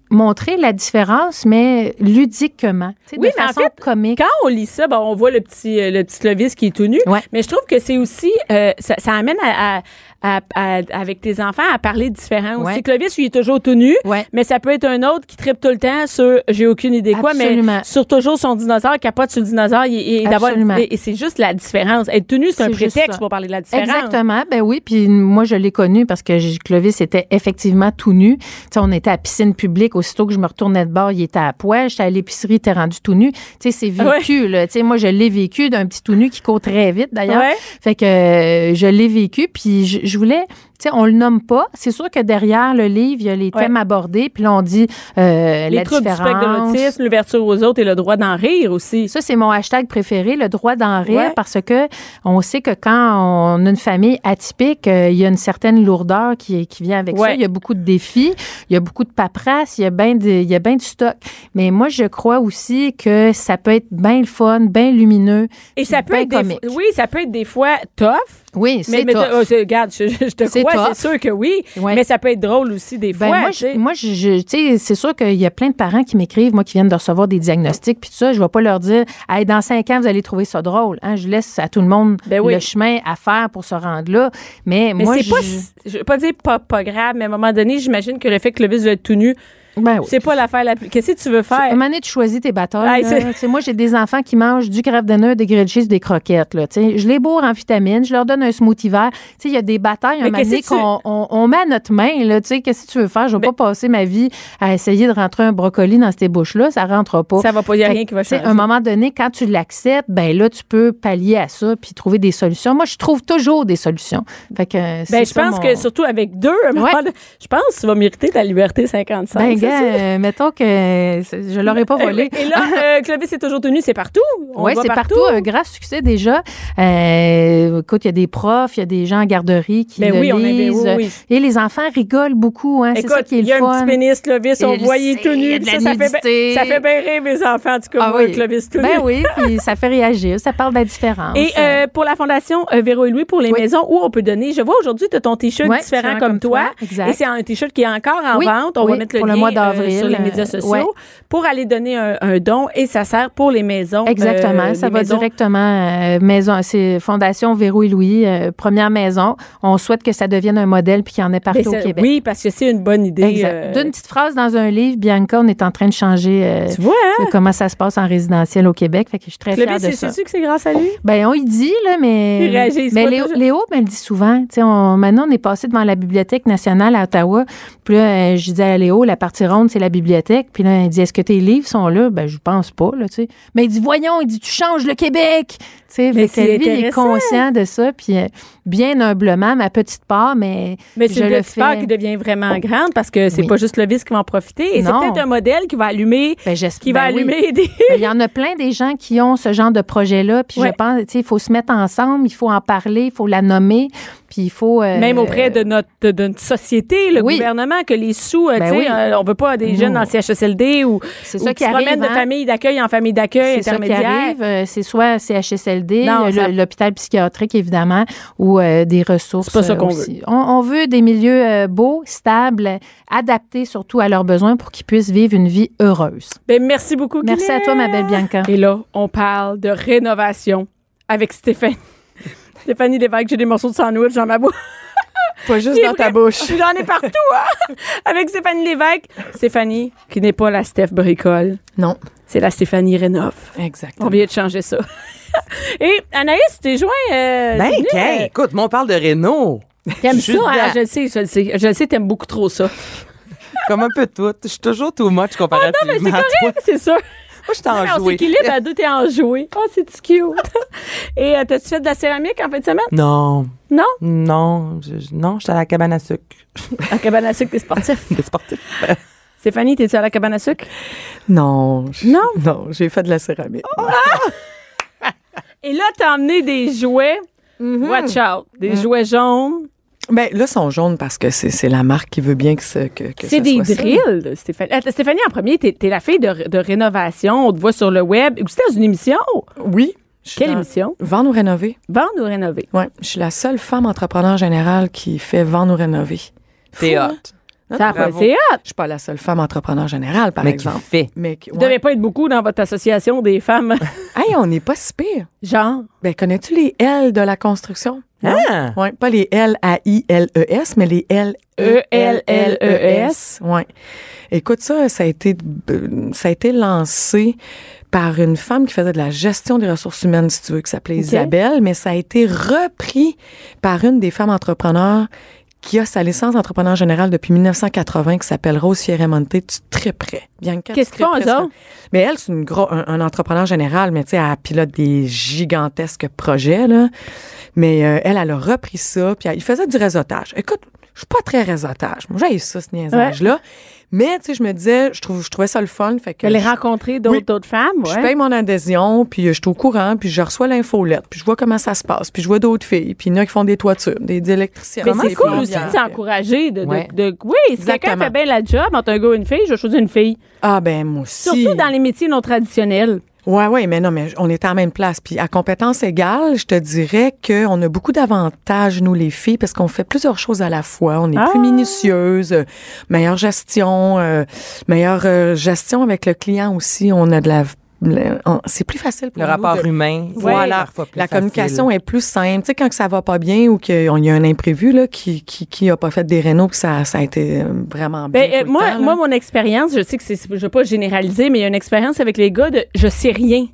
montrer la différence, mais ludiquement, Oui, de mais en façon fait, comique. Quand on lit ça, bon, on voit le petit, euh, le petit Clovis qui est tout nu. Ouais. Mais je trouve que c'est aussi, euh, ça, ça amène à, à- à- à- avec tes enfants à parler différent. Ouais. aussi. Clovis, lui, il est toujours tout nu. Ouais. Mais ça peut être un autre qui tripe tout le temps sur, j'ai aucune idée quoi, mais sur toujours son dinosaure, capote sur le dinosaure. Et, et d'avoir- Absolument. et, et c'est juste la différence. Être tout nu, c'est un prétexte pour parler de la différence. Exactement. Ben oui. Puis moi, je l'ai connu parce que Clovis était effectivement tout nu. Tu sais, on était à piscine publique. Aussitôt que je me retournais de bord, il était à poil. J'étais à l'épicerie, il était rendu tout nu. Tu sais, c'est vécu, là. Tu sais, moi, je l'ai vécu d'un petit tout nu qui court très vite, d'ailleurs. Ouais. Fait que euh, je l'ai vécu. Puis je, je voulais, sais, on le nomme pas. C'est sûr que derrière le livre, il y a les Ouais. thèmes abordés. Puis là, on dit euh, Les la troubles du spectre de l'autisme, l'ouverture aux autres et le droit d'en rire aussi. Ça, c'est mon hashtag préféré, le droit d'en rire, Ouais. parce que on sait que quand on a une famille atypique, euh, il y a une certaine lourdeur qui, qui vient avec ça. Il y a beaucoup de défis, il y a beaucoup de paperasse, il y a bien du stock. Mais moi, je crois aussi que ça peut être bien le fun, bien lumineux. Et ça peut bien être des, comique. oui, ça peut être des fois tough. Oui, Mais, c'est mais tough. t'as- oh, regarde, je, je te C'est crois, tough. c'est sûr que oui. Ouais. Mais ça peut être drôle aussi des Ben, fois. moi, je, moi, je, je- c'est sûr qu'il y a plein de parents qui m'écrivent, moi, qui viennent de recevoir des diagnostics, puis tout ça. Je vais pas leur dire, hey, dans cinq ans, vous allez trouver ça drôle. Hein? Je laisse à tout le monde Ben oui. le chemin à faire pour se rendre là. Mais, Mais moi, c'est pas, je- je veux pas dire pas, pas grave, mais à un moment donné, j'imagine que le fait que le vis va être tout nu, ben oui. c'est pas l'affaire la plus. Qu'est-ce que tu veux À un faire? moment donné, tu choisis tes batailles. Moi, j'ai des enfants qui mangent du craft dinner, des grilled cheese, des croquettes. Là, tu sais. je les bourre en vitamines, je leur donne un smoothie vert. Tu sais, Il y a des batailles un moment qu'on on, on met à notre main. Là, tu sais, Qu'est-ce que tu veux faire? Je vais Mais- pas passer ma vie à essayer de rentrer un brocoli dans ces bouches-là. Ça rentre pas. Ça va pas, y a Fait rien qui va changer. À un moment donné, quand tu l'acceptes, ben là, tu peux pallier à ça puis trouver des solutions. Moi, je trouve toujours des solutions. Fait que, c'est Ben, je ça, pense mon- que surtout avec deux, Ouais. je pense que tu vas mériter ta liberté 55. Ben, euh, mettons que c'est- je l'aurais pas volé. Et là, euh, Clovis est toujours tenu, c'est partout. Oui, le c'est partout. Un grand succès déjà. Euh, écoute, il y a des profs, il y a des gens en garderie qui Ben le oui, on avait- lisent. oui, oui. Et les enfants rigolent beaucoup. Hein, c'est ça qui est il y a le un petit fun. pénis Clovis, on voit, il est tout nu. Ça, ça, fait, ça fait bien rire mes enfants, en tout cas, Ah moi, oui. Clovis tout. Ben oui, puis ça fait réagir. Ça parle de la différence. Et euh, pour la Fondation euh, Véro et Louis, pour les maisons où on peut donner, je vois aujourd'hui, tu as ton T-shirt différent comme, toi. Et c'est un T-shirt qui est encore en vente. On va mettre le le lien euh, d'avril, sur les euh, médias sociaux ouais. pour aller donner un, un don et ça sert pour les maisons. Exactement, euh, ça va maisons. directement euh, maison, c'est Fondation Véro et Louis, euh, première maison. On souhaite que ça devienne un modèle puis qu'il y en ait Ben, partout au Québec. Oui, parce que c'est une bonne idée. Euh, D'une petite phrase dans un livre, Bianca, on est en train de changer euh, tu vois, hein? comment ça se passe en résidentiel au Québec. Fait que je suis très fière de c'est- ça. sais-tu que c'est grâce à lui? Ben, on y dit, là, mais. Mais Léo. Léo me le dit souvent. Tu on- maintenant, on est passé devant la Bibliothèque nationale à Ottawa. Puis là, euh, je disais à Léo, la partie c'est la bibliothèque. Puis là, il dit, est-ce que tes livres sont là? Ben, je pense pas, là, tu sais. Mais il dit, voyons, il dit, tu changes le Québec. Tu sais, Mais fait que lui, il est conscient de ça. Puis euh, bien humblement, ma petite part, mais. Mais c'est une le petite part qui devient vraiment grande parce que c'est Oui. pas juste Clovis qui va en profiter. Et c'est peut-être un modèle qui va allumer, Ben, j'espère- qui va ben oui. allumer des. Ben, Il y en a plein des gens qui ont ce genre de projet-là. Puis Ouais. je pense, tu sais, il faut se mettre ensemble, il faut en parler, il faut la nommer. Puis il faut... euh, Même auprès de notre, de, de notre société, le Oui. gouvernement, que les sous, euh, Ben tu sais, oui. euh, on veut pas des jeunes en CHSLD ou, C'est ou ça qui se promènent de hein. famille d'accueil en famille d'accueil intermédiaire. C'est soit CHSLD, ça- l'hôpital psychiatrique, évidemment, ou euh, des ressources. C'est pas ça qu'on aussi. On, on veut des milieux euh, beaux, stables, adaptés surtout à leurs besoins pour qu'ils puissent vivre une vie heureuse. Ben, merci beaucoup, Merci à toi, ma belle Bianca. Et là, on parle de rénovation avec Stéphanie. Stéphanie Lévesque, j'ai des morceaux de sandwich dans ma bouche. Pas juste C'est dans ta bouche. J'en ai partout, hein? Avec Stéphanie Lévesque. Stéphanie, qui n'est pas la Steph Bricole, Non. c'est la Stéphanie Rénov. Exactement. On vient de changer ça. Et Anaïs, t'es joint. Euh, Ben, venue, écoute, moi, on parle de Renault. T'aimes ça, hein? Je le sais, je le sais. Je le sais, t'aimes beaucoup trop ça. Comme un peu tout. Je suis toujours too much comparativement Mais c'est à toi. correct, c'est sûr. Moi, je t'ai on s'équilibre à deux, t'es. Oh, c'est cute. Et euh, t'as-tu fait de la céramique en fin de semaine? Non. Non? Non. Je, je- non, j'étais à la cabane à sucre. À cabane à sucre, t'es sportif. Des sportifs. Stéphanie, t'es-tu à la cabane à sucre? Non. je- Non? Non, j'ai fait de la céramique. Et là, t'as emmené des jouets. Watch out. Des jouets jaunes. Ben, là, ils sont jaunes parce que c'est c'est la marque qui veut bien que, ce- que, que C'est ce des soit ça. drills, Stéphanie. Stéphanie, en premier, t'es es la fille de, de rénovation. On te voit sur le web. Ou c'était dans une émission? Oui. Quelle dans- émission? Vendre ou rénover. Vendre ou rénover? Oui. Je suis la seule femme entrepreneur générale qui fait vendre ou rénover. T'es Fou, hot. hein? Ça a. Je suis pas la seule femme entrepreneur générale, par Mais qui exemple. fait. Mais qui- Vous ouais. devez pas être beaucoup dans votre association des femmes. Hey, on n'est pas si pire. Genre. Ben, connais-tu les L de la construction? Ah! Oui, pas les L-A-I-L-E-S, E mais les E L-E-L-L-E-S. Oui. Écoute, ça, ça a été, euh, ça a été lancé par une femme qui faisait de la gestion des ressources humaines, si tu veux, qui s'appelait. Isabelle, mais ça a été repris par une des femmes entrepreneurs qui a sa licence d'entrepreneur général depuis 1980, qui s'appelle Rose Fierramonte. Tu triperais. Qu'est-ce qu'ils font, ça. Mais elle, c'est une gros, un, un entrepreneur général, mais tu sais, elle pilote des gigantesques projets, là. Mais euh, elle, elle a repris ça, puis elle- il faisait du réseautage. Écoute, je suis pas très réseautage. Moi, j'ai ça, ce niaisage-là. Mais, tu sais, je me disais, je, trouve, je trouvais ça le fun. Fait que les je- rencontrer d'autres Oui. femmes, je ouais. paye mon adhésion, puis euh, je suis au courant, puis je reçois l'infolette, puis je vois comment ça se passe, puis je vois d'autres filles, puis il y en a qui font des toitures, des, des électriciens. Mais c'est cool aussi de s'encourager. De, de- Ouais. de- oui, si quelqu'un fait bien la job entre un gars et une fille, je vais choisir une fille. Ah, ben, moi aussi. Surtout dans les métiers non traditionnels. Ouais, ouais, mais non, mais on est à la même place. Puis à compétence égale, je te dirais qu'on a beaucoup d'avantages, nous, les filles, parce qu'on fait plusieurs choses à la fois. On est Ah! plus minutieuse, euh, meilleure gestion, euh, meilleure euh, gestion avec le client aussi. On a de la... C'est plus facile pour Le nous rapport de- humain. Voilà. parfois plus La facile. communication est plus simple. Tu sais, quand que ça va pas bien ou qu'il y a un imprévu là, qui, qui, qui a pas fait des rénaux, que ça, ça a été euh, vraiment bien. Ben, euh, tout le moi, temps, moi, mon expérience, je sais que c'est, je vais pas généraliser, mais il y a une expérience avec les gars de je sais rien.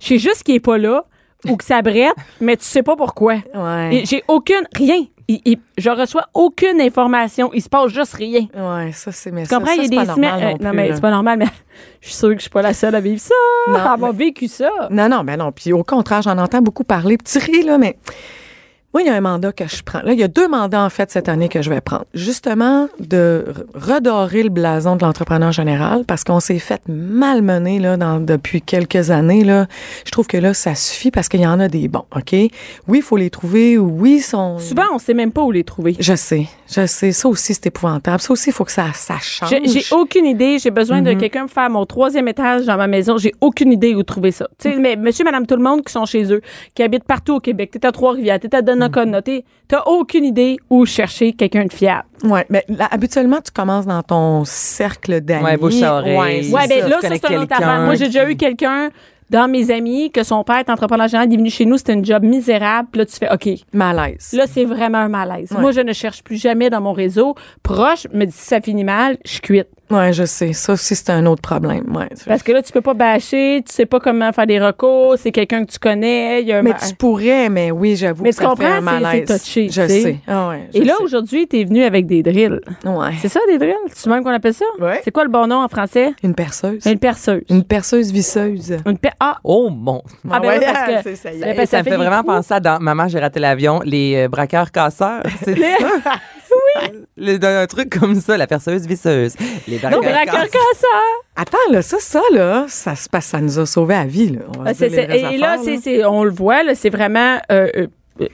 Je sais juste qu'il est pas là ou que ça brette, mais tu sais pas pourquoi. Ouais. J'ai aucune, rien. Il- il- je reçois aucune information. Il se passe juste rien. Ouais, ça, c'est. Mais Tu comprends? ça, il y a des semaines. euh, non non, plus, mais c'est pas normal, mais je suis sûre que je suis pas la seule à vivre ça. Non, à avoir mais- vécu ça. Non, non, ben non. Puis au contraire, j'en entends beaucoup parler. Ris, là, mais moi, il y a un mandat que je prends. Là, il y a deux mandats, en fait, cette année que je vais prendre. Justement, de redorer le blason de l'entrepreneur général parce qu'on s'est fait malmener, là, dans, depuis quelques années, là. Je trouve que là, ça suffit parce qu'il y en a des bons, OK? Oui, il faut les trouver. Oui, ils sont... Souvent, on sait même pas où les trouver. Je sais, je sais. Ça aussi, c'est épouvantable. Ça aussi, il faut que ça, ça change. J'ai aucune idée. J'ai besoin Mm-hmm. de quelqu'un pour faire mon troisième étage dans ma maison. J'ai aucune idée où trouver ça. Tu sais, mais monsieur, madame, tout le monde qui sont chez eux, qui habitent partout au Québec. T'es à Trois-Rivières, t'es à Donnacona, t'es- t'as aucune idée où chercher quelqu'un de fiable. Ouais, mais là, habituellement, tu commences dans ton cercle d'amis. Ouais, bouche à oreille. c'est Ouais, ça. ben là, ça, c'est une autre affaire. Moi, j'ai déjà eu quelqu'un dans mes amis que son père est entrepreneur général, il est venu chez nous, c'était un job misérable. Puis là, tu fais, OK, Malaise. là, c'est vraiment un malaise. Ouais. Moi, je ne cherche plus jamais dans mon réseau proche, mais si ça finit mal, je quitte. Ouais, je sais. Ça aussi, c'est un autre problème. Ouais. Parce que là, tu peux pas bâcher, tu sais pas comment faire des recours, c'est quelqu'un que tu connais, il y a un mais ma- tu pourrais, mais oui, j'avoue Mais que tu ça comprends, fait un malaise. c'est touché, Je sais. sais. Ah ouais, je Et là, sais. aujourd'hui, tu es venu avec des drills. Ouais. C'est ça, des drills? C'est même qu'on appelle ça? Ouais. C'est quoi le bon nom en français? Une perceuse. Une perceuse. Une perceuse visseuse. Une per- Ah! Oh mon. Ah, ben oui, parce que- c'est ça. que ça, ça me fait vraiment penser à dans Maman, j'ai raté l'avion, les euh, braqueurs casseurs. C'est ça? oui. un truc comme ça, la perceuse visseuse. Les braqueurs, casseurs. casseur! Attends, là, ça, ça, là, ça se passe, ça nous a sauvé la vie, là. On va Ah, dire les et là, c'est- on le voit, là, c'est vraiment euh, euh,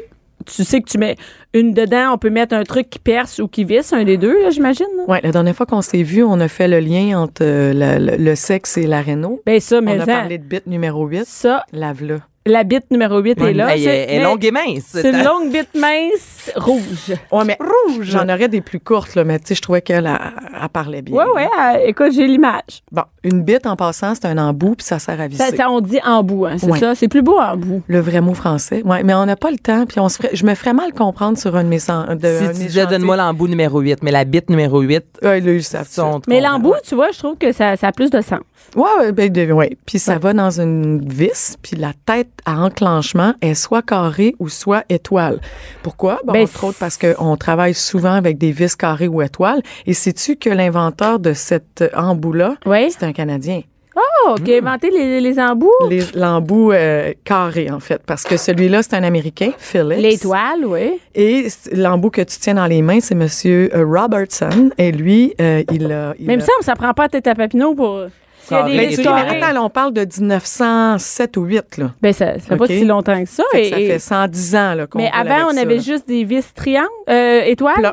tu sais que tu mets une dedans, on peut mettre un truc qui perce ou qui visse, un des deux, là, j'imagine. Ouais, la dernière fois qu'on s'est vu, on a fait le lien entre euh, le, le- le sexe et la réno. Ben ça, mais On a ça, parlé de bit numéro 8. ça, Lave-la. La bite numéro 8 est là. Elle, C'est- est- elle est mais longue et mince. C'est une longue bite mince rouge. Ouais, mais rouge. J'en aurais des plus courtes, là, mais tu sais, je trouvais qu'elle elle, elle parlait bien. Ouais, ouais, euh, écoute, j'ai l'image. Bon, une bite, en passant, c'est un embout, puis ça sert à visser. Ça, ça, on dit en bout, hein, c'est Ouais. ça? C'est plus beau en bout. Le vrai mot français. Ouais, mais on n'a pas le temps, puis on se ferait- je me ferais mal comprendre sur un de mes sen- de, un Si tu disais, donne-moi l'embout numéro 8, mais la bite numéro 8, Ouais, là, ça. sont Mais l'embout, tu vois, je trouve que ça, ça a plus de sens. Ouais, ouais, ben, de- ouais. Puis ça va dans une vis, puis la tête à enclenchement est soit carrée ou soit étoile. Pourquoi? Bon, Ben, entre autres parce qu'on travaille souvent avec des vis carrées ou étoiles. Et sais-tu que l'inventeur de cet euh, embout-là, Oui. c'est un Canadien? Oh, qui a inventé les, les embouts? Les- L'embout euh, carré, en fait. Parce que celui-là, c'est un Américain, Phillips. L'étoile, oui. Et l'embout que tu tiens dans les mains, c'est Monsieur euh, Robertson. Et lui, euh, il a... il Mais il me a- semble ça prend pas tête à Papineau pour. Carrées. attends, là, on parle de 1907 ou 8, là. Ben, ça, ça fait pas si longtemps que ça. Que et- ça fait 110 ans là, qu'on mais avant, avec on ça, avait là. juste des vis triangles, euh, étoiles?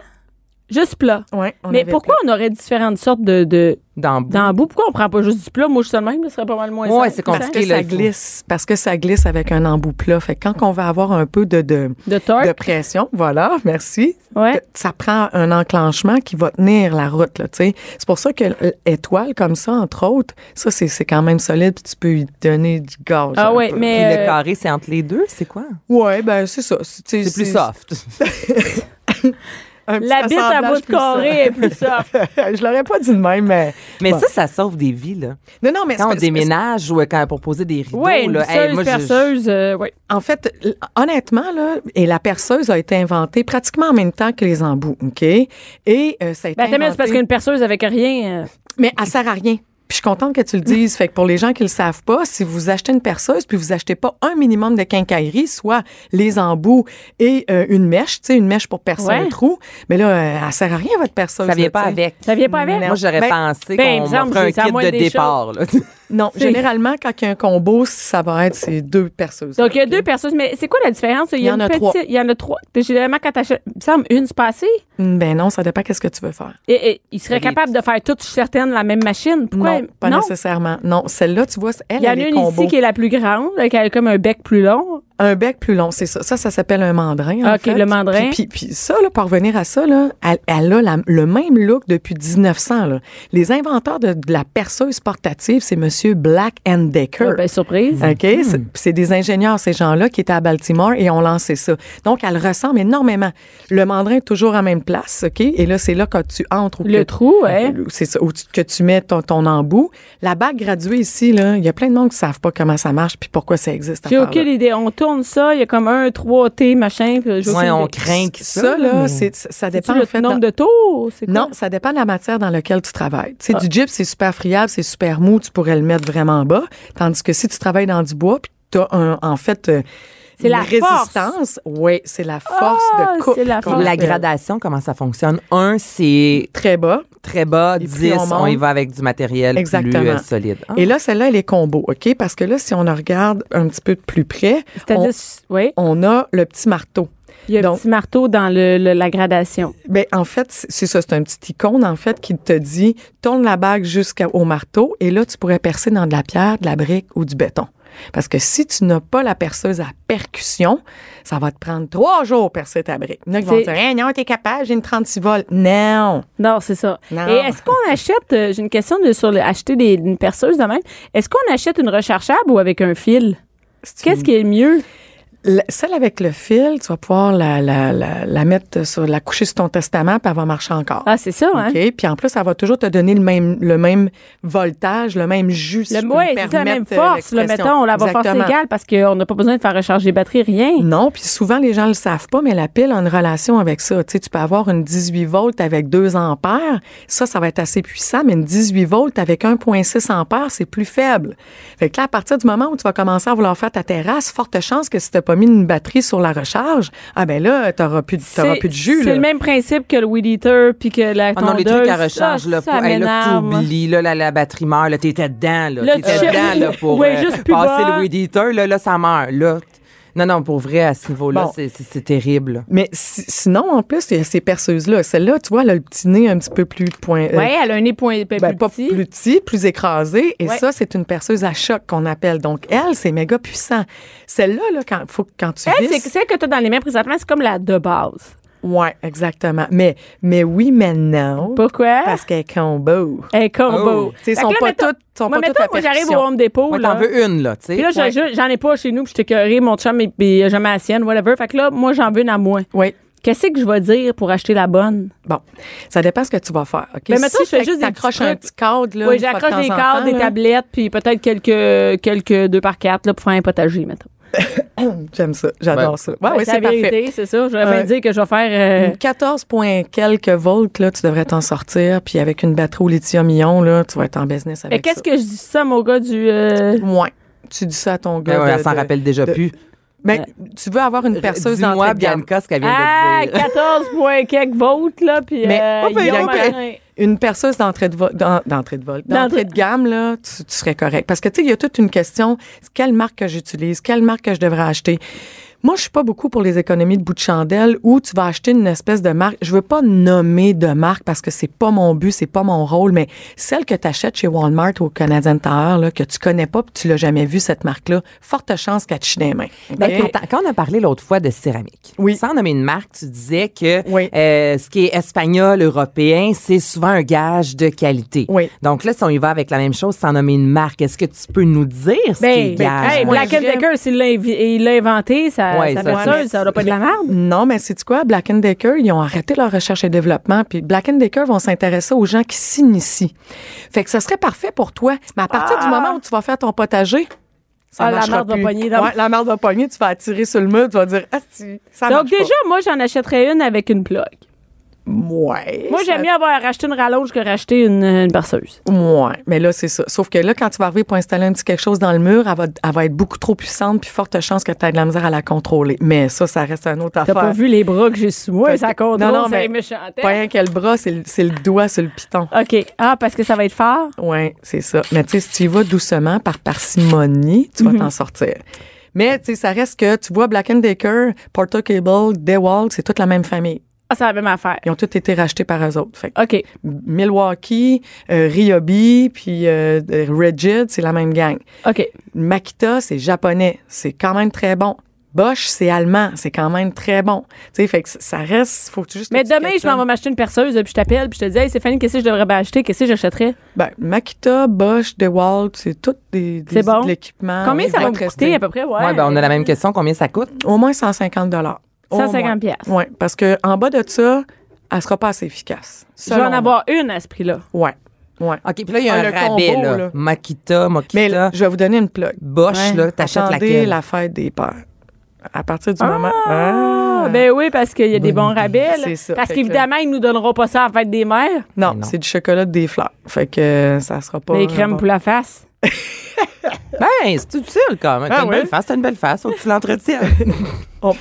Juste plat. Ouais, on Mais avait pourquoi on aurait différentes sortes de, de d'embout. d'embouts? Pourquoi on prend pas juste du plat? Moi, je suis le même, ce serait pas mal moins Ouais, simple. c'est Parce compliqué, que là, ça glisse, parce que ça glisse avec un embout plat. Fait que quand on va avoir un peu de, de, De torque. de pression, voilà, merci, Ouais. ça prend un enclenchement qui va tenir la route, là, tu sais. C'est pour ça que l'étoile, comme ça, entre autres, ça, c'est c'est quand même solide, puis tu peux y donner du gaz. Ah ouais, peu. mais. Puis le euh, carré, c'est entre les deux, c'est quoi? Ouais, ben, c'est ça. C'est plus soft. un petit La bite à bout de carré est plus soft. Je l'aurais pas dit de même, mais. Mais Bon. ça, ça sauve des vies, là. Non, non, mais Quand on déménage ou quand pour poser des rideaux, Oui, une là. visseuse, hey, moi, je- perceuse, euh, ouais. En fait, honnêtement, là, et la perceuse a été inventée pratiquement en même temps que les embouts, OK? Et euh, ça a été Ben, mais c'est parce inventé- qu'une perceuse avec rien. euh, Mais elle sert à rien. Puis je suis contente que tu le dises. fait que pour les gens qui le savent pas, si vous achetez une perceuse puis vous achetez pas un minimum de quincaillerie, soit les embouts et euh, une mèche, tu sais, une mèche pour percer Ouais. un trou, mais là, euh, elle sert à rien votre perceuse. Ça vient là, pas avec. Ça vient pas avec? Moi, j'aurais Ben, pensé ben, qu'on m'offrait un kit de départ, là. Non, généralement, quand il y a un combo, ça va être ces deux perceuses. Donc, il y a deux perceuses. Mais c'est quoi la différence? Il y, Il y a en a petite- trois. Il y en a trois. Généralement, quand t'achètes, il me semble, une, c'est pas assez. Ben non, ça dépend qu'est-ce que tu veux faire. Et, et il serait capable de faire toutes certaines la même machine? Pourquoi? Non, pas nécessairement. Non, celle-là, tu vois, elle, Il y en a une ici qui est la plus grande, qui a comme un bec plus long. Un bec plus long, c'est ça. Ça, ça s'appelle un mandrin. en OK, fait. le mandrin. Puis, puis, puis ça, là, pour revenir à ça, là, elle, elle a la- le même look depuis 1900. Là. Les inventeurs de, de la perceuse portative, c'est Monsieur Black and Decker. Ah, ben, surprise. OK? C'est- C'est des ingénieurs, ces gens-là, qui étaient à Baltimore et ont lancé ça. Donc, elle ressemble énormément. Le mandrin est toujours en même place, OK? Et là, c'est là quand tu entres ou Le que- trou, ouais. c'est ça, où tu- que tu mets ton, ton embout. La bague graduée ici, là, il y a plein de monde qui savent pas comment ça marche puis pourquoi ça existe. J'ai aucune idée. On tourne ça, il y a comme un 3T, machin. puis Ouais, on craint que ça. Ça, là, mais- c'est, ça dépend, le en fait. nombre dans- de tours? C'est quoi? Non, ça dépend de la matière dans laquelle tu travailles. Tu sais, Ah. du gyps, c'est super friable, c'est super mou, tu pourrais le mettre vraiment bas. Tandis que si tu travailles dans du bois, puis tu as un, en fait, euh, C'est la force. résistance. Oui, c'est la force Ah, de coupe. c'est la force. La gradation, comment ça fonctionne? Un, c'est Très bas. très bas. Et plus 10, on on, y va avec du matériel plus Exactement. euh, solide. Ah. Et là, celle-là, elle est combo, OK? Parce que là, si on la regarde un petit peu de plus près, C'est-à-dire, oui, on, on a le petit marteau. il y a un donc- petit marteau dans le, le- la gradation. Ben, en fait, c'est c'est ça, c'est un petit icône, en fait, qui te dit tourne la bague jusqu'au marteau et là, tu pourrais percer dans de la pierre, de la brique ou du béton. Parce que si tu n'as pas la perceuse à percussion, ça va te prendre trois jours percer ta brique. Il y en a qui vont dire Hey, non, t'es capable, j'ai une 36 volts. Non. Non, c'est ça. Non. Et est-ce qu'on achète, euh, j'ai une question de, sur le, acheter des, une perceuse de même, est-ce qu'on achète une rechargeable ou avec un fil? Qu'est-ce qui est mieux? La- celle avec le fil, tu vas pouvoir la, la, la, la mettre sur, la coucher sur ton testament, puis elle va marcher encore. Ah, c'est ça, hein? OK? Puis en plus, ça va toujours te donner le même, le même voltage, le même jus. si Le, ça, la même euh, force. L'expression. mettons, on la va force égale parce qu'on n'a pas besoin de faire recharger les batteries, rien. Non, puis souvent les gens le savent pas, mais la pile a une relation avec ça. Tu sais, tu peux avoir une 18 volts avec 2 ampères, ça, ça va être assez puissant, mais une 18 volts avec 1,6 ampères, c'est plus faible. Fait que là, à partir du moment où tu vas commencer à vouloir faire ta terrasse, forte chance que si tu pas mis une batterie sur la recharge, ah ben là, tu n'auras plus, de- t'auras C'est- plus de jus. C'est le même principe que le weed eater puis que la Ah tondeuse. non, les trucs à recharge, ça, là, ça pour, hey, là, t'oublies, là, la, la batterie meurt, là, t'étais dedans, là. Là, T'étais dedans, là, pour Ouais, euh, passer bas. le weed eater, là, là, ça meurt, là. Non, non, pour vrai, à ce niveau-là, Bon. c'est- terrible. Mais si- sinon, en plus, il y a ces perceuses-là. Celle-là, tu vois, elle a le petit nez un petit peu plus point. euh, Oui, elle a un nez point, plus ben, pas petit. plus petit, plus écrasé. Et Ouais. ça, c'est une perceuse à choc qu'on appelle. Donc, elle, c'est méga puissant. Celle-là, là, quand, faut, quand tu Elle, c'est celle que tu as dans les mains présentement, c'est comme la de base. Ouais, exactement. Mais, mais oui, mais non. Pourquoi? Parce qu'elle est combo. Elle est combo. Oh. Fait sont là, pas mettons- toutes, sont moi, pas mettons, moi, j'arrive au. Home Depot, Moi, là. t'en veux une, là, tu sais. Puis là, j'en ai pas chez nous, puis je t'ai mon chum, et puis il a jamais la sienne, whatever. Fait que là, moi, j'en veux une à moi. Oui. Qu'est-ce que je vais dire pour acheter la bonne? Bon, ça dépend ce que tu vas faire. OK? Ben, mettons, si je fais juste des t'accroches petits un petit cadre, là. oui, de j'accroche des cadres, des tablettes, puis peut-être quelques, quelques deux par quatre là, pour faire un potager, mettons. J'aime ça. J'adore ça. Ouais, ouais, c'est vérité, c'est ça. Je vais Euh, dire que je vais faire. euh, Une 14 points quelques volts, là, tu devrais t'en sortir. Puis avec une batterie au lithium-ion, là, tu vas être en business Mais avec qu'est-ce ça. que je dis ça, mon gars, du. euh, Ouais. Tu dis ça à ton Ben gars. ouais, de- elle s'en rappelle déjà de- plus. Ben, tu veux avoir une perceuse Dis-moi, de gamme. Bianca, ce qu'elle vient Ah, de dire. 14 points quelques volts, là, puis. Mais- euh, Oh, ben, Bianca. Une perceuse d'entrée de vol, d'en- d'entrée de vol, D'entrée- d'entrée de gamme là, tu, tu serais correct. Parce que tu sais, il y a toute une question. Quelle marque que j'utilise, quelle marque que je devrais acheter. Moi, je suis pas beaucoup pour les économies de bout de chandelle où tu vas acheter une espèce de marque. Je veux pas nommer de marque parce que c'est pas mon but, c'est pas mon rôle, mais celle que tu achètes chez Walmart ou au Canadian Tire, là, que tu connais pas puis tu l'as jamais vu cette marque-là, forte chance qu'elle te chie les mains. Ben, quand on a parlé l'autre fois de céramique, Oui. sans nommer une marque, tu disais que Oui. euh, ce qui est espagnol, européen, c'est souvent un gage de qualité. Oui. Donc là, si on y va avec la même chose sans nommer une marque, est-ce que tu peux nous dire ce qui est Ben, gage? hey, Black Decker, s'il l'a inventé, ça, Ouais, ça ça, fait ouais, ça, ça doit pas être de la merde. Non, mais c'est quoi? Black Decker, ils ont arrêté leur recherche et développement. Puis Black Decker vont s'intéresser aux gens qui s'initient. Fait que ça serait parfait pour toi. Mais à partir du moment où tu vas faire ton potager, ça Ah, la marde va pogner Ouais, la marde va pogner, tu vas attirer sur le mur, tu vas dire, ah, si, ça Donc, pas. déjà, moi, j'en achèterais une avec une plug. Ouais. Moi, j'aime ça- mieux avoir racheté une rallonge que racheter une, une berceuse. Ouais, mais là, c'est ça. Sauf que là, quand tu vas arriver pour installer un petit quelque chose dans le mur, elle va, elle va être beaucoup trop puissante, puis forte chance que tu aies de la misère à la contrôler. Mais ça, ça reste un autre T'as affaire. pas vu les bras que j'ai sous moi, ça compte. non, non, c'est mais méchant. Pas rien que le bras, c'est le, le doigt sur le piton. OK. Ah, parce que ça va être fort? Oui, c'est ça. Mais tu sais, si tu y vas doucement, par parcimonie, tu vas Mhm. t'en sortir. Mais tu sais, ça reste que tu vois Black Decker, Porter Cable, DeWalt, c'est toute la même famille. Ah, c'est la même affaire. Ils ont tous été rachetés par eux autres. Fait que OK. Milwaukee, euh, Ryobi, puis euh, Rigid, c'est la même gang. OK. Makita, c'est japonais, c'est quand même très bon. Bosch, c'est allemand, c'est quand même très bon. Tu sais, fait que ça reste, faut que tu juste. Mais demain, je m'en vais m'acheter une perceuse, puis je t'appelle, puis je te dis, hey, Stéphanie, qu'est-ce que je devrais acheter? Qu'est-ce que j'achèterais? Ben, Makita, Bosch, DeWalt, c'est tout des, des C'est bon. de l'équipement. Combien ça va me coûter à peu près? Ouais, Ouais, ben, on a la même question. Combien ça coûte? Au moins 150 dollars. 150 pièces. Oui, parce que en bas de ça, elle sera pas assez efficace. Je vais en avoir une à ce prix-là. Ouais. Ouais. OK, puis là, il y a Ah, un le rabais, combo, là. là. Makita, Makita, Mais là, je vais vous donner une plug. Bosch, Ouais. là, t'achètes Attendez laquelle? la fête des pères. À partir du moment. Ah, ben oui, parce qu'il y a des bons rabais. là. C'est ça. Parce Fait que- qu'évidemment, ils nous donneront pas ça à la fête des mères. Non, c'est du chocolat des fleurs. Fait que ça sera pas. Les crèmes pour la face. Ben, c'est utile quand même. T'as Ah une ouais? belle face, t'as une belle face. Faut que tu l'entretiennes. Oh.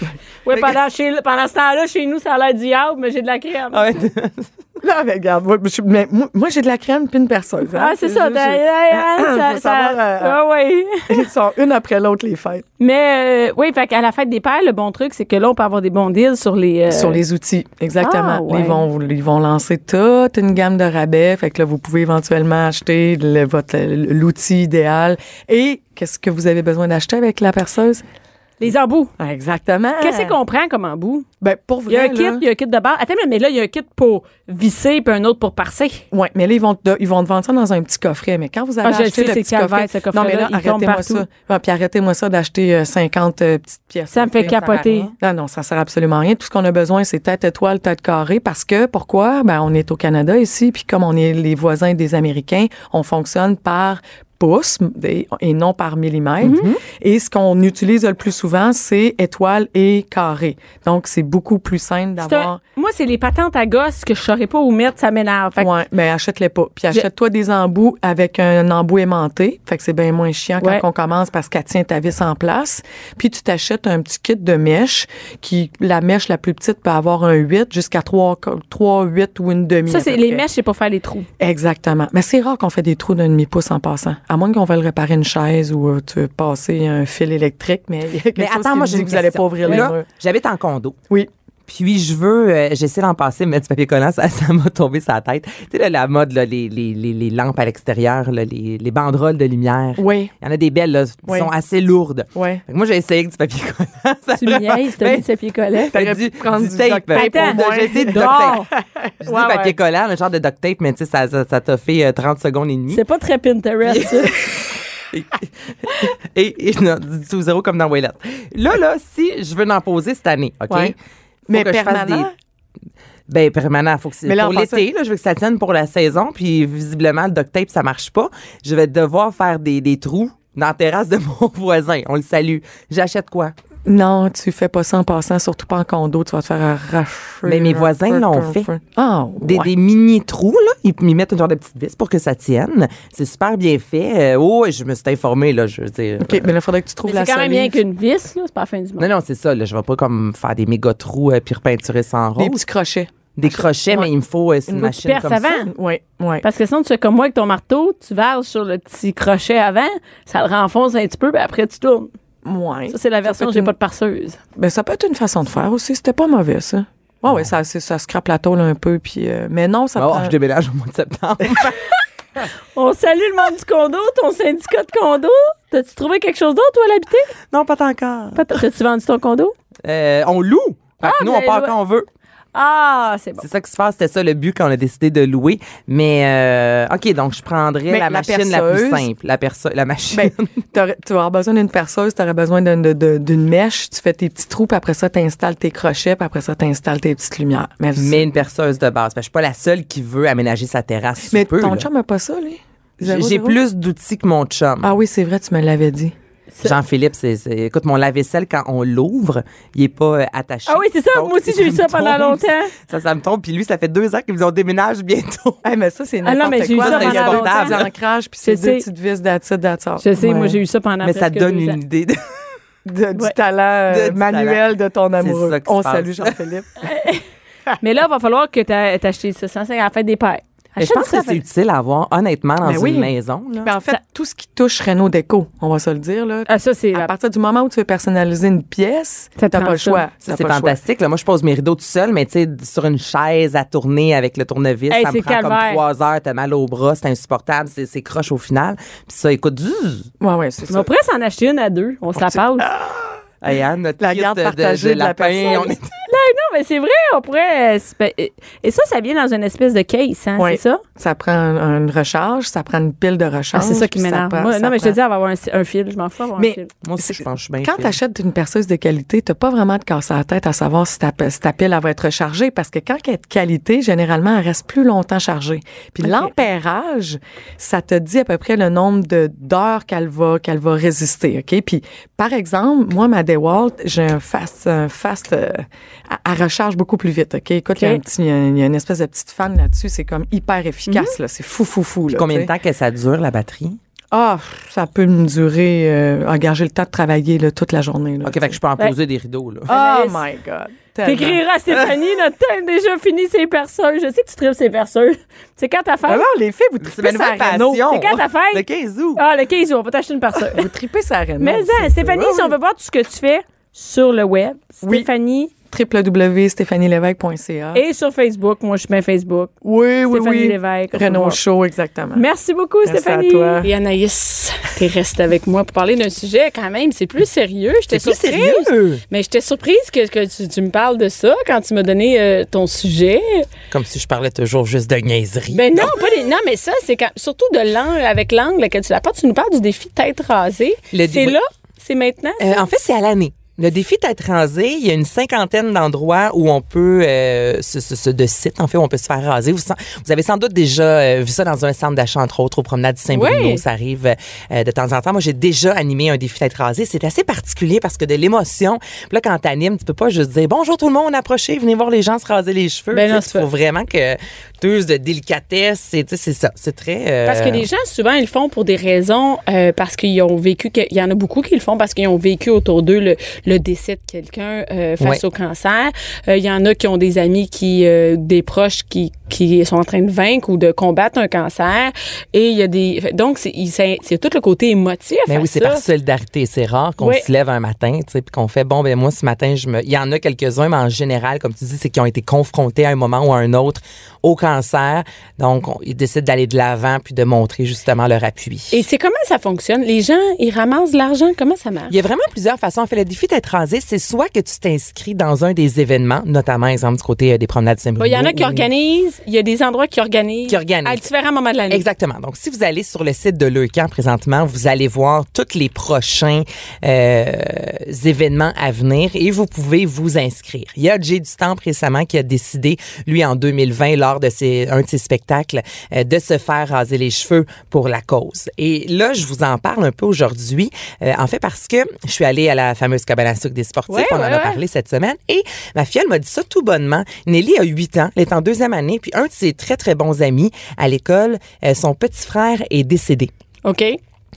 Oui, pendant, chez- pendant ce temps-là, chez nous, ça a l'air diable, mais j'ai de la crème. Ah ouais. Là, mais regarde, moi, je- mais moi, moi, j'ai de la crème puis une perceuse. hein. Ah, c'est ça. juste- t'as- Faut ça- ça- savoir, euh, Ah oui. Ils sont une après l'autre, les fêtes. Mais euh, oui, fait qu'à la fête des pères, le bon truc, c'est que là, on peut avoir des bons deals sur les. euh, Sur les outils, exactement. Ah, ouais. Ils, vont, ils vont lancer toute une gamme de rabais. Fait que là, vous pouvez éventuellement acheter le- votre l'outil idéal. Et qu'est-ce que vous avez besoin d'acheter avec la perceuse? Les embouts. Ah, Exactement. Qu'est-ce qu'on prend comme embout? Ben, pour Il y a vrai, un kit, là, il y a un kit de base. Attends, mais là, il y a un kit pour visser puis un autre pour parser. Ouais, mais là, ils vont, te, ils vont te vendre ça dans un petit coffret. Mais quand vous avez Ah, acheté le petit coffret, ce coffret-là, non, mais là, arrêtez-moi ça. Ah, puis arrêtez-moi ça d'acheter euh, 50 euh, petites pièces. Ça me fait capoter. Non, non, ça sert absolument à rien. Tout ce qu'on a besoin, c'est tête étoile, tête carrée. Parce que, pourquoi? Ben, on est au Canada ici, puis comme on est les voisins des Américains, on fonctionne par pouces et non par millimètre. Mhm. Et ce qu'on utilise le plus souvent, c'est étoile et carré. Donc, c'est beaucoup plus simple d'avoir... moi, c'est les patentes à gosse que je saurais pas où mettre, ça m'énerve. Que- Ouais, mais achète-les pas. Puis achète-toi des embouts avec un embout aimanté. Fait que c'est bien moins chiant Ouais. quand on commence parce qu'elle tient ta vis en place. Puis tu t'achètes un petit kit de mèche qui, la mèche la plus petite peut avoir un 8 jusqu'à 3, 3 8 ou une demi. Ça, c'est les mèches, c'est pour faire les trous. Exactement. Mais c'est rare qu'on fait des trous d'un demi-pouce en passant. À moins qu'on veuille réparer une chaise ou euh, tu passer un fil électrique, mais il y a quelque Mais chose attends, qui moi, dit que vous allez question. pas ouvrir les murs. J'habite en condo. Oui. Puis je veux, euh, j'essaie d'en passer, mettre du papier collant, ça, ça m'a tombé sa tête. Tu sais, là, la mode, là, les, les, les, les lampes à l'extérieur, là, les, les banderoles de lumière. Oui. Il y en a des belles, là, qui Oui. sont assez lourdes. Oui. Fait que moi, j'ai essayé avec du papier collant. ça Tu l'a- me niaises, t'as Ben, mis pied collet. fait T'aurais du, pu prendre du du tape. duct tape Attends, au moins. J'ai essayé du duct tape. Je dis Ouais, papier ouais. collant, le genre de duct tape, mais tu sais, ça, ça, ça t'a fait euh, 30 secondes et demie. C'est pas très Pinterest, ça. Et, et non, du tout zéro comme dans Waylette. Là, là, si je veux en poser cette année, OK? Ouais. Mais que je fasse permanent? des- Ben, permanent. Faut que c'est pour l'été, là, je veux que ça tienne pour la saison. Puis, visiblement, le duct tape, ça marche pas. Je vais devoir faire des, des trous dans la terrasse de mon voisin. On le salue. J'achète quoi? Non, tu fais pas ça en passant, surtout pas en condo. Tu vas te faire arracher. Mais mes voisins l'ont fait. Ah, Des, ouais. des mini trous, là. Ils m'y mettent une genre de petite vis pour que ça tienne. C'est super bien fait. Euh, oh, je me suis informée, là. Je veux dire. OK, mais là, il faudrait que tu trouves Mais la c'est quand même bien qu'une vis, là. C'est pas la fin du monde. Non, non, c'est ça. Là, je vais pas comme faire des méga trous euh, puis repeinturer ça en rose. Des petits crochets. Des crochets, mais il me faut euh, une tu machine comme ça. avant. Oui, oui. Parce que sinon, tu fais comme moi avec ton marteau, tu verges sur le petit crochet avant, ça le renfonce un petit peu, puis après, tu tournes. Ouais. Ça, c'est la version j'ai pas de parseuse. Ben, ça peut être une façon de faire aussi. C'était pas mauvais, ça. Ouais, ouais, ça, ça scrape la tôle un peu. Puis, euh, mais non, ça Oh, prend... je déménage au mois de septembre. On salue le monde du condo, ton syndicat de condo. T'as-tu trouvé quelque chose d'autre, toi, à l'habiter? non, pas encore. Pas- T'as-tu vendu ton condo? Euh, on loue. Fait que Ah, nous, on avez part quand on veut. Ah, c'est bon. C'est ça qui se passe. C'était ça le but quand on a décidé de louer. Mais, euh, OK, donc je prendrais Mais la, la machine la plus simple. La, la machine. Ben, tu avoir besoin d'une perceuse, tu aurais besoin d'une mèche, tu fais tes petits trous, puis après ça, tu installes tes crochets, puis après ça, tu installes tes petites lumières. Mais, mais une perceuse de base. Que je suis pas la seule qui veut aménager sa terrasse mais peu. ton là. chum n'a pas ça, lui? J'ai plus d'outils que mon chum. Ah oui, c'est vrai, tu me l'avais dit. Jean-Philippe, c'est, c'est- écoute, mon lave-vaisselle, quand on l'ouvre, il est pas euh, attaché. Ah oui, c'est ça. Donc, Moi aussi, j'ai eu ça pendant tombe. longtemps. Ça, ça me tombe. Puis lui, ça fait deux ans qu'ils ont déménagé bientôt. Ah, mais ça, c'est Ah non, n'importe mais j'ai eu quoi. ça Il y a pendant pas de longtemps. ancrage, puis Je c'est deux petites vis d'attitude d'attitude. Je sais, moi, j'ai eu ça pendant Mais ça donne ans. une idée. de- De- du talent euh, De- du manuel de ton amoureux. On passe. salue Jean-Philippe. Mais là, il va falloir que tu acheté ça. Ça, c'est à la fête des pères. Mais je pense que la c'est utile à avoir, honnêtement, dans Ben oui. une maison. là. Ben, en fait, Ça- tout ce qui touche Renault Déco, on va se le dire, là. Ah, ça, c'est À la... partir du moment où tu veux personnaliser une pièce, t'as te pas le choix. Ça, c'est fantastique. Là. Moi, je pose mes rideaux tout seul, mais tu sais, sur une chaise à tourner avec le tournevis, Hey, ça me prend calvaire. comme trois heures. T'as mal au bras, c'est insupportable, c'est, croche au final. Puis ça, écoute. Ouais, ouais, c'est On ça. pourrait s'en acheter une à deux. On se la passe. Hey, Anne, notre La garde de- partagée de, de la lapin, personne. on est- Non, mais c'est vrai, on pourrait. c'est- Et ça, ça vient dans une espèce de case, hein, Ouais. c'est ça? Ça prend un- une recharge, ça prend une pile de recharge. Ah, c'est ça qui m'énerve. Non, mais je te dis, elle va avoir un, un fil. Je m'en fous avoir Mais- un fil. Moi aussi, je pense que je suis bien Quand tu achètes une perceuse de qualité, tu pas vraiment de casser la tête à savoir si ta, si ta pile elle va être rechargée parce que quand elle est de qualité, généralement, elle reste plus longtemps chargée. Puis Ok. l'ampérage, ça te dit à peu près le nombre de d'heures qu'elle va qu'elle va résister, OK? Puis par exemple, moi ma DeWalt, j'ai un fast un fast euh, elle- recharge beaucoup plus vite, OK? Écoute, il y a y y une espèce de petite fan là-dessus, c'est comme hyper efficace là, c'est fou fou fou là. Combien de temps que ça dure, la batterie? Ah, ça peut me durer euh, ah, j'ai le temps de travailler là, toute la journée là. OK, fait que je peux en Ouais. poser des rideaux, là. Oh my God. T'écriras à Stéphanie, notre est déjà fini ses perceuses. Je sais que tu tripes ses perceuses. C'est quand ta fête? Alors, les filles, vous C'est tripez sa passion. C'est quand ta fête? Le 15 août. Ah, le 15 août, on va t'acheter une perceuse. Vous tripez sa Renault. Mais hein, Stéphanie, si on veut voir tout ce que tu fais sur le web, Oui. Stéphanie, www.stéphanielevesque.ca. et sur Facebook. Moi, je suis bien Facebook. Oui, oui, Stéphanie oui. Lévesque. Renault. Show, exactement. Merci beaucoup, Merci Stéphanie. à toi. Et Anaïs, t'es restée avec moi pour parler d'un sujet quand même, c'est plus sérieux. J'étais C'est plus surprise. sérieux? Mais j'étais surprise que, que tu, tu me parles de ça quand tu m'as donné euh, ton sujet. Comme si je parlais toujours juste de niaiserie. Ben non, pas les, non, mais ça, c'est quand, surtout de l'angle, avec l'angle que tu la portes, tu nous parles du défi tête rasée. Le C'est là, c'est maintenant. Euh, en fait, c'est à l'année. Le défi d'être rasé, il y a une cinquantaine d'endroits où on peut, euh, ce, ce- ce- de sites en fait, où on peut se faire raser. Vous, avez sans doute déjà euh, vu ça dans un centre d'achat, entre autres, au promenade du Saint-Bruno. Oui. Ça arrive euh, de temps en temps. Moi, j'ai déjà animé un défi d'être rasé. C'est assez particulier parce que de l'émotion. Là, quand t'animes, tu peux pas juste dire bonjour tout le monde, approchez, venez voir les gens se raser les cheveux. Ben Tu il faut vraiment que deux de délicatesse. C'est, tu ça. C'est très. euh, Parce que les gens, souvent, ils le font pour des raisons, parce qu'ils ont vécu, il y en a beaucoup qui le font parce qu'ils ont vécu autour d'eux le, le décès de quelqu'un euh, face Ouais. au cancer. Euh, Il y en a qui ont des amis qui, euh, des proches qui, qui sont en train de vaincre ou de combattre un cancer. Et il y a des, donc c'est, tout le côté émotif. Mais oui, c'est par solidarité. C'est rare qu'on Oui. se lève un matin, tu sais, puis qu'on fait bon ben moi ce matin, je me il y en a quelques-uns mais en général comme tu dis, c'est qu'ils ont été confrontés à un moment ou à un autre au cancer. Donc on- ils décident d'aller de l'avant puis de montrer justement leur appui. Et c'est comment ça fonctionne? Les gens, ils ramassent de l'argent. Comment ça marche? Il y a vraiment plusieurs façons. En fait, le défi d'être rasé, c'est soit que tu t'inscris dans un des événements, notamment, exemple, du côté euh, des promenades de Saint-Bruno. Il y en a qui organisent, il y a des endroits qui organisent, Qui organisent. à différents moments de l'année. Exactement. Donc, si vous allez sur le site de Leucan présentement, vous allez voir tous les prochains euh, événements à venir et vous pouvez vous inscrire. Il y a Jay du Temple récemment qui a décidé, lui, en 2020, lors de ses, un de ses spectacles, euh, de se faire raser les cheveux pour la cause. Et là, je vous en parle un peu aujourd'hui, euh, en fait, parce que je suis allée à la fameuse cabane à sucre des sportifs. Ouais, On en a ouais. parlé cette semaine. Et ma fille, elle m'a dit ça tout bonnement. Nelly a 8 ans. Elle est en deuxième année. Puis un de ses très, très bons amis à l'école, euh, son petit frère est décédé. OK?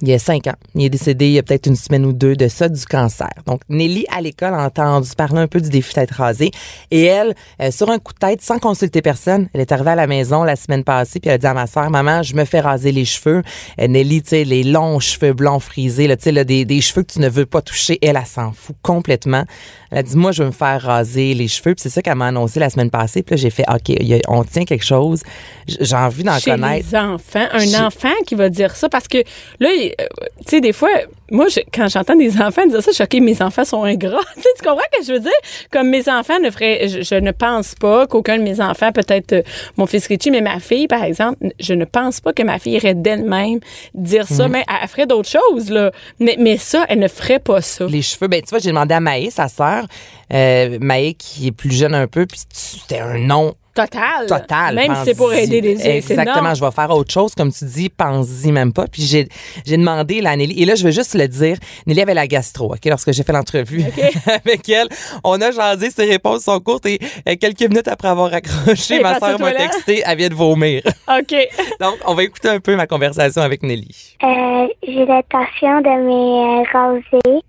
Il y a cinq ans. Il est décédé il y a peut-être une semaine ou deux de ça, du cancer. Donc, Nelly, à l'école, a entendu parler un peu du défi d'être rasé. Et elle, euh, sur un coup de tête, sans consulter personne, elle est arrivée à la maison la semaine passée, puis elle a dit à ma sœur, maman, je me fais raser les cheveux. Euh, Nelly, tu sais, les longs cheveux blancs frisés, là, tu sais, là, des, des cheveux que tu ne veux pas toucher, elle, elle s'en fout complètement. Elle a dit, moi, je veux me faire raser les cheveux. Puis c'est ça qu'elle m'a annoncé la semaine passée. Puis là, j'ai fait, OK, a- on tient quelque chose. J'ai envie d'en Chez connaître. les enfants, un Chez- enfant qui va dire ça parce que là, il- euh, tu sais, des fois, moi, je- quand j'entends des enfants dire ça, je suis OK, mes enfants sont ingrats. tu sais, tu comprends ce que je veux dire? Comme mes enfants ne feraient, je, je ne pense pas qu'aucun de mes enfants, peut-être euh, mon fils Richie, mais ma fille, par exemple, je ne pense pas que ma fille irait d'elle-même dire Mhm. ça, mais elle, elle ferait d'autres choses, là. Mais, mais ça, elle ne ferait pas ça. Les cheveux, ben tu vois, j'ai demandé à Maë, sa sœur, euh, Maë qui est plus jeune un peu, puis c'était un nom Total. total. Même si c'est pour aider les c'est Exactement, je vais faire autre chose, comme tu dis, pense-y même pas. Puis j'ai, demandé là, et là, je veux juste le dire, Nelly avait la gastro, OK, lorsque j'ai fait l'entrevue avec elle. On a jasé, ses réponses sont courtes, et euh, quelques minutes après avoir accroché, ma aux m'a texté, elle vient de vomir. OK. Donc, on va écouter un peu ma conversation avec Nelly. Euh, j'ai l'intention de me raser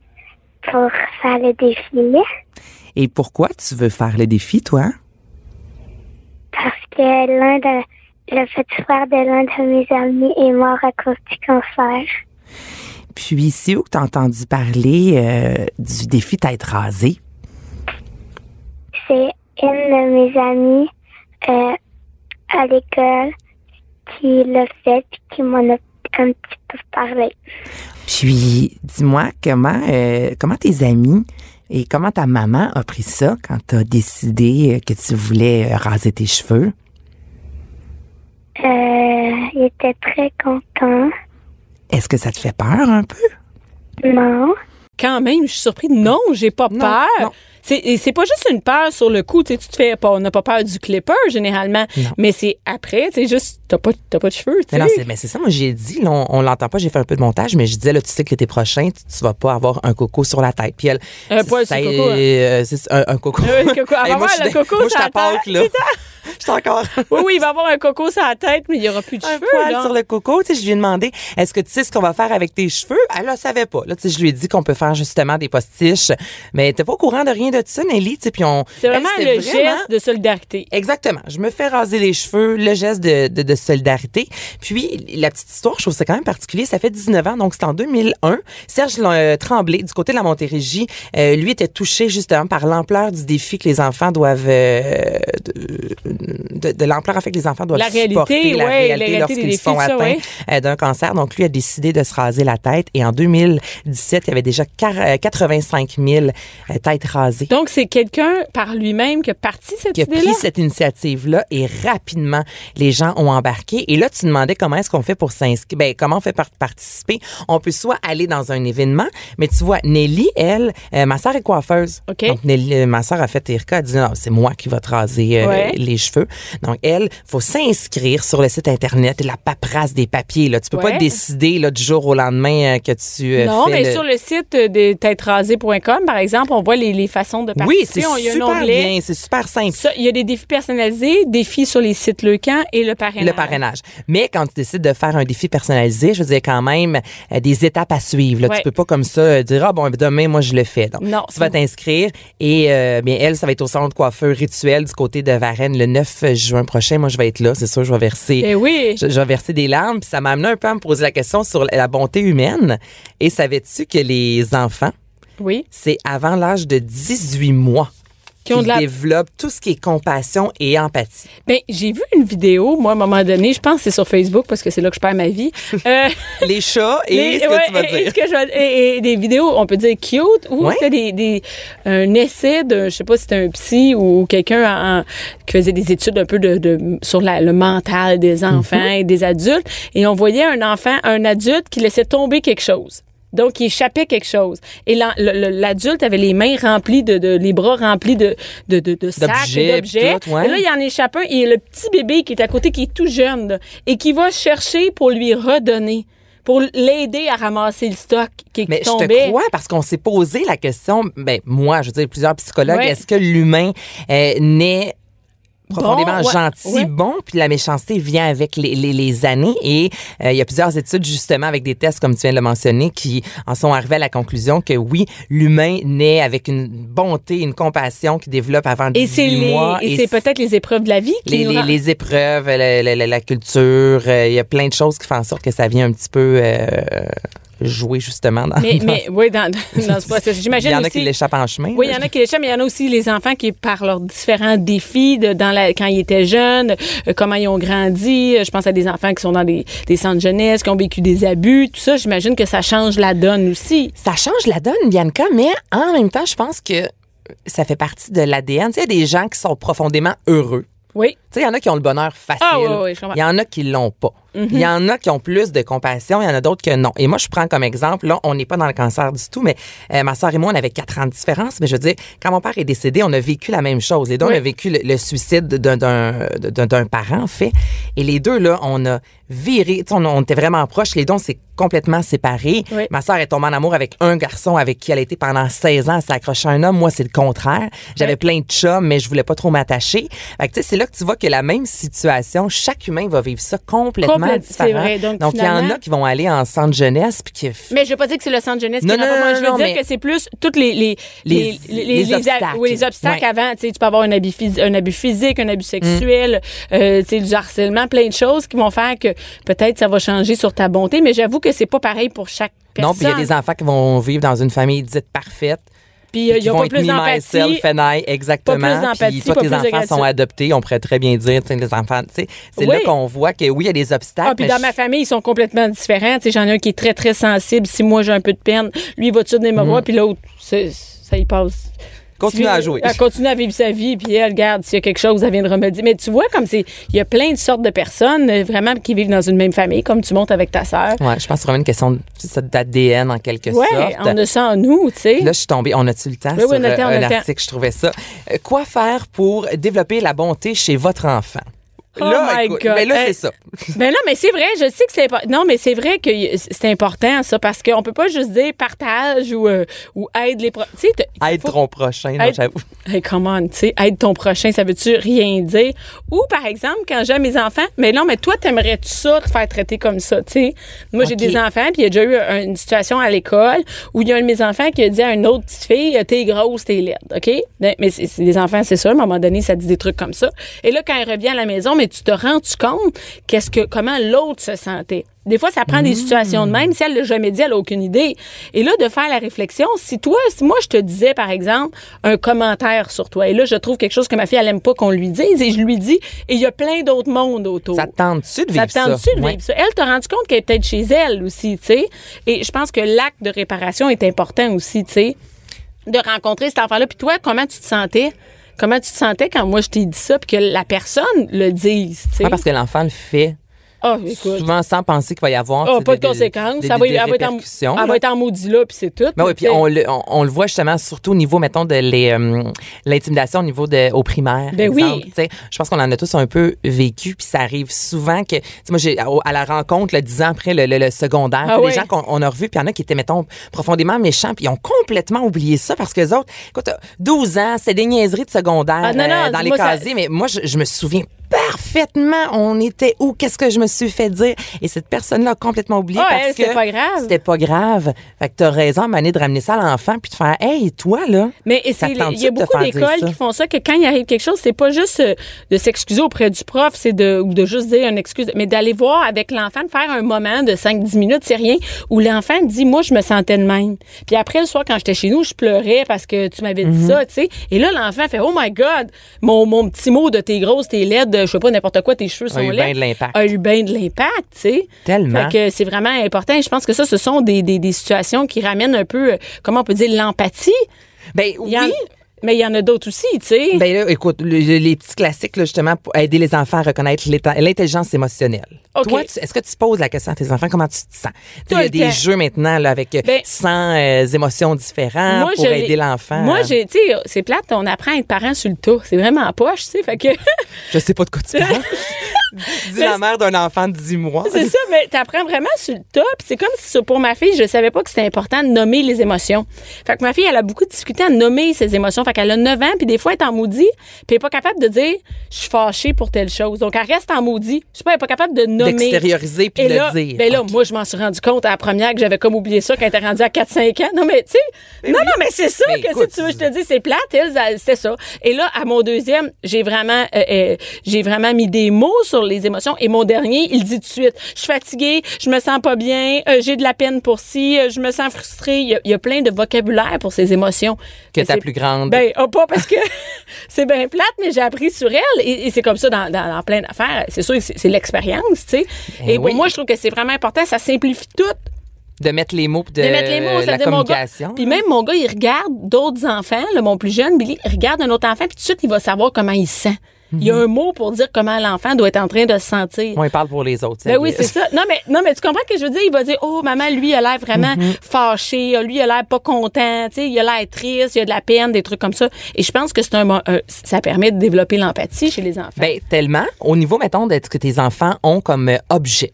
pour faire le défi Et pourquoi tu veux faire le défi, toi? parce que l'un de le petit frère de l'un de mes amis est mort à cause du cancer. Puis, c'est où que tu as entendu parler euh, du défi d'être rasé? C'est une de mes amies euh, à l'école qui l'a fait et qui m'en a un petit peu parlé. Puis, dis-moi, comment, euh, comment tes amis et comment ta maman a pris ça quand tu as décidé euh, que tu voulais raser tes cheveux? Euh, il était très content. Est-ce que ça te fait peur un peu? Non. Quand même, je suis surprise. Non, j'ai pas Non, peur. non. C'est et c'est pas juste une peur sur le coup, tu te fais pas, on n'a pas peur du clipper généralement, Non. mais c'est après, tu sais, juste t'as pas t'as pas de cheveux, tu Mais non, sais. c'est, mais c'est ça, moi j'ai dit, là, on, on l'entend pas, j'ai fait un peu de montage, mais je disais, là, tu sais que l'été prochain, tu, tu vas pas avoir un coco sur la tête. Puis elle, Un poil sur coco, hein. euh, c'est un, un coco. Oui, Hey, moi, avoir le coco moi, je t'apporte, là. Encore. Oui, oui, il va avoir un coco sur la tête, mais il y aura plus de un cheveux. poil là. sur le coco. Tu sais, je lui ai demandé, est-ce que tu sais ce qu'on va faire avec tes cheveux? Elle ne savait pas. Là, tu sais, je lui ai dit qu'on peut faire justement des postiches. Mais t'es pas au courant de rien de ça, Nelly? Tu sais, puis on. C'est Elle, vraiment c'était le geste de solidarité. Exactement. Je me fais raser les cheveux, le geste de, de, de solidarité. Puis, la petite histoire, je trouve ça quand même particulier. Ça fait 19 ans, donc c'est en 2001. Serge euh, Tremblay, du côté de la Montérégie, euh, lui était touché justement par l'ampleur du défi que les enfants doivent euh, de- de, l'ampleur en fait que les enfants doivent La réalité, supporter la ouais, réalité lorsqu'ils sont atteints ouais. euh, d'un cancer. Donc lui a décidé de se raser la tête et en 2017, il y avait déjà quar- euh, 85 000 euh, têtes rasées. Donc, c'est quelqu'un par lui-même qui a parti cette qui a pris cette initiative-là et rapidement, les gens ont embarqué. Et là, tu demandais comment est-ce qu'on fait pour s'inscrire. Ben, comment on fait pour participer? On peut soit aller dans un événement, mais tu vois, Nelly, elle, euh, ma sœur est coiffeuse. Donc, Nelly, euh, ma sœur a fait Erika, elle dit, non, c'est moi qui va te raser euh, Ouais. les cheveux. Donc, elle, faut s'inscrire sur le site Internet, la paperasse des papiers, là. Tu peux Ouais. pas décider, là, du jour au lendemain euh, que tu euh, Non, fais mais le- sur le site de têtesrasées.com, par exemple, on voit les, les façons de participer. Oui, c'est super bien, c'est super simple. Il y a des défis personnalisés, défis sur les sites Leucan et le parrainage. Le parrainage. Mais quand tu décides de faire un défi personnalisé, je veux dire quand même euh, des étapes à suivre. Là. Ouais. Tu peux pas comme ça euh, dire ah bon demain moi je le fais. Donc Non. tu vas t'inscrire et euh, bien elle ça va être au salon de coiffeur rituel du côté de Varennes le 9 juin prochain. Moi je vais être là, c'est sûr je vais verser Eh oui. je, je vais verser des larmes puis ça m'a amené un peu à me poser la question sur la bonté humaine et savais-tu que les enfants Oui. c'est avant l'âge de 18 mois? Qui ont de la- développent tout ce qui est compassion et empathie. Ben, j'ai vu une vidéo, moi, à un moment donné, je pense que c'est sur Facebook parce que c'est là que je perds ma vie. Euh, Les chats et les- ce que ouais, tu vas dire. que je et- et des vidéos, on peut dire cute, ou Ouais. c'était des, des, un essai de, je sais pas si c'était un psy ou quelqu'un qui faisait des études un peu de, de- sur la- le mental des enfants Mhm. et des adultes. Et on voyait un enfant, un adulte qui laissait tomber quelque chose. Donc, il échappait quelque chose. Et l'adulte avait les mains remplies de, de- les bras remplis de, de, de, de sacs et D'objets, ouais. Et là, il en échappe un et le petit bébé qui est à côté, qui est tout jeune, là, et qui va chercher pour lui redonner, pour l'aider à ramasser le stock qui, qui Mais je tombait. te crois parce qu'on s'est posé la question, ben moi, je veux dire, plusieurs psychologues, Ouais. est-ce que l'humain euh, naît profondément Bon, ouais, gentil, ouais. bon, puis la méchanceté vient avec les, les, les années et euh, il y a plusieurs études justement avec des tests comme tu viens de le mentionner qui en sont arrivés à la conclusion que oui, l'humain naît avec une bonté, une compassion qui développe avant Et 18 c'est les- mois et c'est peut-être les épreuves de la vie qui les, les épreuves, la, la- la- la culture, euh, il y a plein de choses qui font en sorte que ça vient un petit peu euh, jouer justement dans, Mais, dans- mais oui, dans, dans ce processus. il J'imagine y en a aussi- qui l'échappent en chemin. Oui, il y en a qui l'échappent, mais il y en a aussi les enfants qui, par leurs différents défis de, dans la, quand ils étaient jeunes, euh, comment ils ont grandi. Euh, Je pense à des enfants qui sont dans des, des centres jeunesse, qui ont vécu des abus. Tout ça, j'imagine que ça change la donne aussi. Ça change la donne, Bianca, mais en même temps, je pense que ça fait partie de l'ADN. Tu sais, il y a des gens qui sont profondément heureux. Oui. Sais, il y en a qui ont le bonheur facile. Ah, oui, oui, je comprends. il y en a qui l'ont pas. Mhm. Il y en a qui ont plus de compassion, il y en a d'autres que non. Et moi, je prends comme exemple, là, on n'est pas dans le cancer du tout, mais euh, ma soeur et moi, on avait quatre ans de différence. Mais je veux dire, quand mon père est décédé, on a vécu la même chose. Les deux, Oui. on a vécu le, le suicide d'un- d'un d'un- d'un parent, en fait. Et les deux, là, on a viré, tu sais, on, on était vraiment proches. Les deux, on s'est complètement séparés. Oui. Ma soeur est tombée en amour avec un garçon avec qui elle a été pendant 16 ans. Elle s'est accrochée à un homme. Moi, c'est le contraire. J'avais Oui. plein de chums, mais je voulais pas trop m'attacher. Fait que, tu sais, c'est là que tu vois que la même situation, chaque humain va vivre ça complètement Complète- c'est différent. vrai. Donc, il y en a qui vont aller en centre jeunesse puis qui Mais je veux pas dire que c'est le centre jeunesse qui Non, non, non. Je veux dire mais- que c'est plus toutes les les Les- les a- obstacles. oui, les obstacles Ouais. avant. Tu peux avoir un abus, un abus physique, un abus sexuel, euh, tu sais, du harcèlement, plein de choses qui vont faire que peut-être ça va changer sur ta bonté. Mais j'avoue que c'est pas pareil pour chaque personne. Non, puis il y a des enfants qui vont vivre dans une famille dite parfaite. Puis euh, puis il qui y a vont être plus me, myself, and I, exactement. Puis toi, tes enfants sont adoptés, on pourrait très bien dire, des enfants, tu sais, c'est là qu'on voit que oui, il y a des obstacles. Ah, puis dans ma famille, ils sont complètement différents. Tu sais, j'en ai un qui est très, très sensible. Si moi, j'ai un peu de peine, lui, il va-tu venir me voir, puis l'autre, ça y passe. Continue à jouer. Elle continue à vivre sa vie, puis elle, regarde, s'il y a quelque chose, elle vient de remédier. Mais tu vois, comme c'est. Il y a plein de sortes de personnes, euh, vraiment, qui vivent dans une même famille, comme tu montes avec ta sœur. Ouais, je pense que c'est vraiment une question d'ADN en quelque Ouais, sorte. on a ça en nous, tu sais. Là, je suis tombée. On a-tu le temps Oui, sur oui, on a le euh, temps, on a un le temps. article? Je trouvais ça. Euh, quoi faire pour développer la bonté chez votre enfant? Oh là, my écoute, God. ben là, Hey. c'est ça. Ben non, mais c'est vrai, je sais que c'est important. Non, mais c'est vrai que c'est important, ça, parce qu'on peut pas juste dire partage ou, euh, ou aide les. pro- Tu sais, Aide faut- ton prochain, Aide- j'avoue. Hey, come on, tu sais, aide ton prochain, ça veut-tu rien dire? Ou, par exemple, quand j'ai mes enfants, mais non, mais toi, t'aimerais-tu ça, te faire traiter comme ça, tu sais? Moi, j'ai des enfants, puis il y a déjà eu un- une situation à l'école où il y a un de mes enfants qui a dit à une autre petite fille, t'es grosse, t'es laide, OK? Ben, Mais c'est c'est des enfants, c'est sûr, à un moment donné, ça dit des trucs comme ça. Et là, quand elle revient à la maison, mais tu te rends-tu compte qu'est-ce que, comment l'autre se sentait? Des fois, ça prend des situations de même. Si elle l'a jamais dit, elle a aucune idée. Et là, de faire la réflexion, si toi, si moi, je te disais, par exemple, un commentaire sur toi, et là, je trouve quelque chose que ma fille, elle aime pas qu'on lui dise, et je lui dis, et il y a plein d'autres mondes autour. Ça te tente-tu de Ça vivre ça? tente-tu de Ouais. vivre ça? Elle t'a rendu compte qu'elle est peut-être chez elle aussi, tu sais. Et je pense que l'acte de réparation est important aussi, tu sais, de rencontrer cet enfant-là. Puis toi, comment tu te sentais? Comment tu te sentais quand moi je t'ai dit ça, puis que la personne le dise, tu sais? Ouais, parce que l'enfant le fait Ah, souvent sans penser qu'il va y avoir Ah, pas de des- conséquences. des- ça va, des elle, va être en, elle va être en maudit là, puis c'est tout. Ben oui, puis on le, on, on le voit justement surtout au niveau, mettons, de euh, l'intimidation au niveau de au primaire. Ben oui. exemple, tu sais. Je pense qu'on en a tous un peu vécu, puis ça arrive souvent que, moi, j'ai à la rencontre, là, dix ans après le, le- le secondaire, Ah oui. les gens qu'on on a revus, puis il y en a qui étaient, mettons, profondément méchants, puis ils ont complètement oublié ça parce que les autres, écoute, 12 ans, c'est des niaiseries de secondaire Ah, non, non, euh, dans les ça- casiers, mais moi, je, je me souviens parfaitement, on était où, qu'est-ce que je me suis fait dire, et cette personne-là a complètement oublié Ah, parce elle, que c'était pas grave. c'était pas grave. Fait que t'as raison, Mané, de ramener ça à l'enfant puis de faire, hey, toi, là. Mais il y a beaucoup d'écoles qui font ça, que quand il arrive quelque chose, c'est pas juste euh, de s'excuser auprès du prof, c'est de, ou de juste dire une excuse, mais d'aller voir avec l'enfant, de faire un moment de 5-10 minutes, c'est rien, où l'enfant dit, moi, je me sentais de même. Puis après, le soir, quand j'étais chez nous, je pleurais parce que tu m'avais dit Mhm. ça, tu sais. Et là, l'enfant fait, oh my God, mon, mon petit mot de t'es grosse, t'es laide, je sais pas, n'importe quoi, tes cheveux A sont eu laids. bien de l'impact. A eu bien de l'impact, tu sais. Tellement. Fait que c'est vraiment important. Et je pense que ça, ce sont des, des, des situations qui ramènent un peu, euh, comment on peut dire, l'empathie. Ben oui. Mais il y en a d'autres aussi, tu sais. Ben là, écoute, le- le- les petits classiques, là, justement, pour aider les enfants à reconnaître l'intelligence émotionnelle. OK. Toi, est-ce que tu poses la question à tes enfants, comment tu te sens? Il y a des jeux maintenant là, avec Ben, 100 euh, émotions différentes pour je l'ai- aider l'enfant. Moi, j'ai, tu sais, c'est plate, on apprend à être parent sur le tas. C'est vraiment en poche, tu sais. Fait que, Je sais pas de quoi tu parles. Dis la mère d'un enfant de 10 mois. c'est ça, mais t'apprends vraiment sur le. Puis c'est comme si, pour ma fille, je savais pas que c'était important de nommer les émotions. Fait que ma fille, elle a beaucoup de difficulté à nommer ses émotions. Fait qu'elle a 9 ans, puis des fois, elle est en maudit, puis elle est pas capable de dire, je suis fâchée pour telle chose. Donc, elle reste en maudit. Je sais pas, elle est pas capable de nommer. D'extérioriser puis de là, le dire. ben là, moi, je m'en suis rendu compte à la première que j'avais comme oublié ça quand elle était rendue à 4-5 ans. Non, mais tu sais, non, non, mais c'est ça Mais que écoute, si tu veux, je te dis, c'est plate, elle, c'était ça. Et là, à mon deuxième, j'ai vraiment, euh, euh, j'ai vraiment mis des mots sur les émotions. Et mon dernier, il dit tout de suite, je suis fatiguée, je me sens pas bien, euh, j'ai de la peine pour ci, euh, je me sens frustrée. Il y, a, il y a plein de vocabulaire pour ces émotions. Que ta plus grande. Ben, ah, pas parce que c'est bien plate, mais j'ai appris sur elle. Et, et c'est comme ça dans, dans, dans plein d'affaires. C'est sûr que c'est l'expérience, tu sais. Ben et pour moi, je trouve que c'est vraiment important. Ça simplifie tout. de mettre les mots de, De mettre les mots, ça la communication. Puis même mon gars, il regarde d'autres enfants, là, mon plus jeune, Billy, il regarde un autre enfant, puis tout de suite, il va savoir comment il Il y a un mot pour dire comment l'enfant doit être en train de se sentir. Moi, il parle pour les autres. Ben oui, c'est ça. Non mais non mais tu comprends ce que je veux dire, il va dire "Oh maman, lui il a l'air vraiment fâché, lui il a l'air pas content, il a l'air triste, il a de la peine, des trucs comme ça." Et je pense que c'est un, un- ça permet de développer l'empathie chez les enfants. Ben, tellement. Au niveau, mettons, de ce que tes enfants ont comme euh, objet.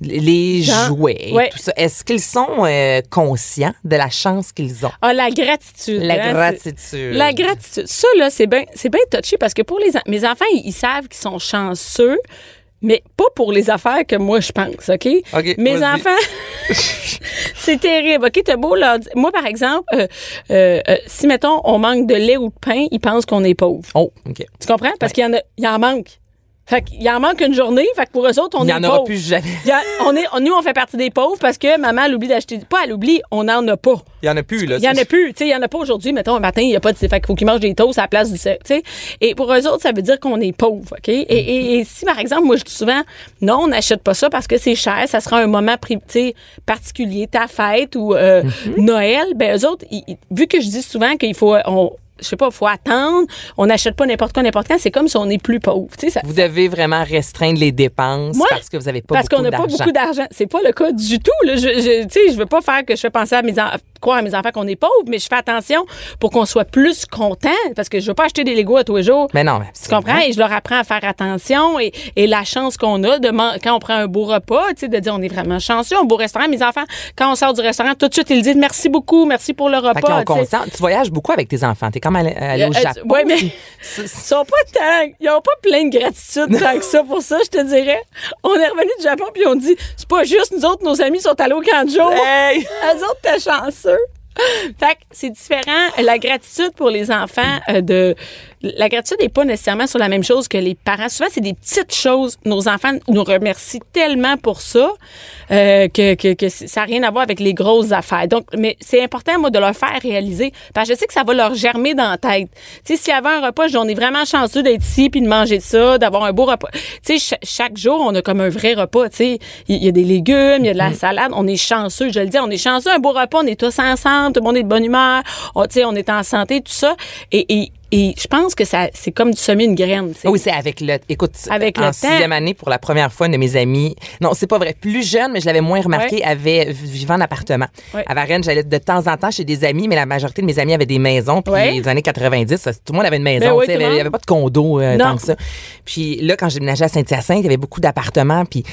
Les jouets, ouais. tout ça. Est-ce qu'ils sont euh, conscients de la chance qu'ils ont? Ah, la gratitude. La hein, gratitude. La gratitude. Ça, là, c'est bien c'est bien touché parce que pour les mes enfants, ils, ils savent qu'ils sont chanceux, mais pas pour les affaires que moi, je pense, OK? OK, Mes enfants, c'est terrible, OK? T'as beau leur dire- Moi, par exemple, euh, euh, euh, si, mettons, on manque de lait ou de pain, ils pensent qu'on est pauvre. Oh, OK. Tu comprends? Parce qu'il y en a, il en manque. Fait qu'il en manque une journée, fait que pour eux autres, on Il est en aura pauvres. plus jamais. Il y a- on est, nous, on fait partie des pauvres parce que maman, elle oublie d'acheter. Pas, elle oublie, on n'en a pas. Il n'y en a plus, là. Il y en a plus, tu sais, il y en a pas aujourd'hui, mettons un matin, il y a pas de fait qu'il faut qu'ils mangent des toasts à la place du tu sais. Et pour eux autres, ça veut dire qu'on est pauvre, OK? Et, et- et si par exemple, moi je dis souvent non, on n'achète pas ça parce que c'est cher, ça sera un moment particulier, ta fête ou euh, Noël, ben eux autres, ils- ils- vu que je dis souvent qu'il faut on je sais pas, faut attendre, on n'achète pas n'importe quoi n'importe quand, c'est comme si on est plus pauvre, ça, Vous devez vraiment restreindre les dépenses Moi, parce que vous n'avez pas parce qu'on n'a pas beaucoup d'argent. C'est pas le cas du tout. Là. Je, je, veux pas faire que je fais penser à mes en- croire à mes enfants qu'on est pauvre, mais je fais attention pour qu'on soit plus content parce que je veux pas acheter des Legos à tous les jours. Mais non, mais Tu comprends? Et je leur apprends à faire attention et, et la chance qu'on a de man- quand on prend un beau repas, tu sais, de dire on est vraiment chanceux, un beau restaurant. Mes enfants, quand on sort du restaurant, tout de suite, ils disent merci beaucoup, merci pour le repas. tu voyages beaucoup avec tes enfants. T'es comme allé, allé au Euh, Japon. ouais, mais- Ils sont pas tant, ils ont pas plein de gratitude tant que ça pour ça, je te dirais. On est revenu du Japon puis on dit, c'est pas juste nous autres, nos amis sont allés au jour. Hey! Eux autres, t'es chanceux. Fait que c'est différent. La gratitude pour les enfants, euh, de, la gratitude n'est pas nécessairement sur la même chose que les parents. Souvent, c'est des petites choses. Nos enfants nous remercient tellement pour ça euh, que, que, que ça n'a rien à voir avec les grosses affaires. Donc, mais c'est important, moi, de leur faire réaliser. Parce que je sais que ça va leur germer dans la tête. Tu sais, s'il y avait un repas, on est vraiment chanceux d'être ici puis de manger ça, d'avoir un beau repas. Tu sais, cha- chaque jour, on a comme un vrai repas. Tu sais, il il y a des légumes, il y a de la salade. On est chanceux, je le dis, on est chanceux. Un beau repas, on est tous ensemble, tout le monde est de bonne humeur. On, tu sais, on est en santé, tout ça. Et, et, et je pense que ça, c'est comme de semer une graine. Oui, c'est avec le. Écoute, Avec en le temps. sixième année, pour la première fois, une de mes amies. Non, c'est pas vrai. Plus jeune, mais je l'avais moins remarqué, avait vivant en appartement. À Varennes, j'allais de temps en temps chez des amis, mais la majorité de mes amis avaient des maisons. Puis les années 90, ça, tout le monde avait une maison. Ben le il n'y avait pas de condo euh, tant que ça. Puis là, quand j'ai déménagé à Saint-Hyacinthe, il y avait beaucoup d'appartements. Puis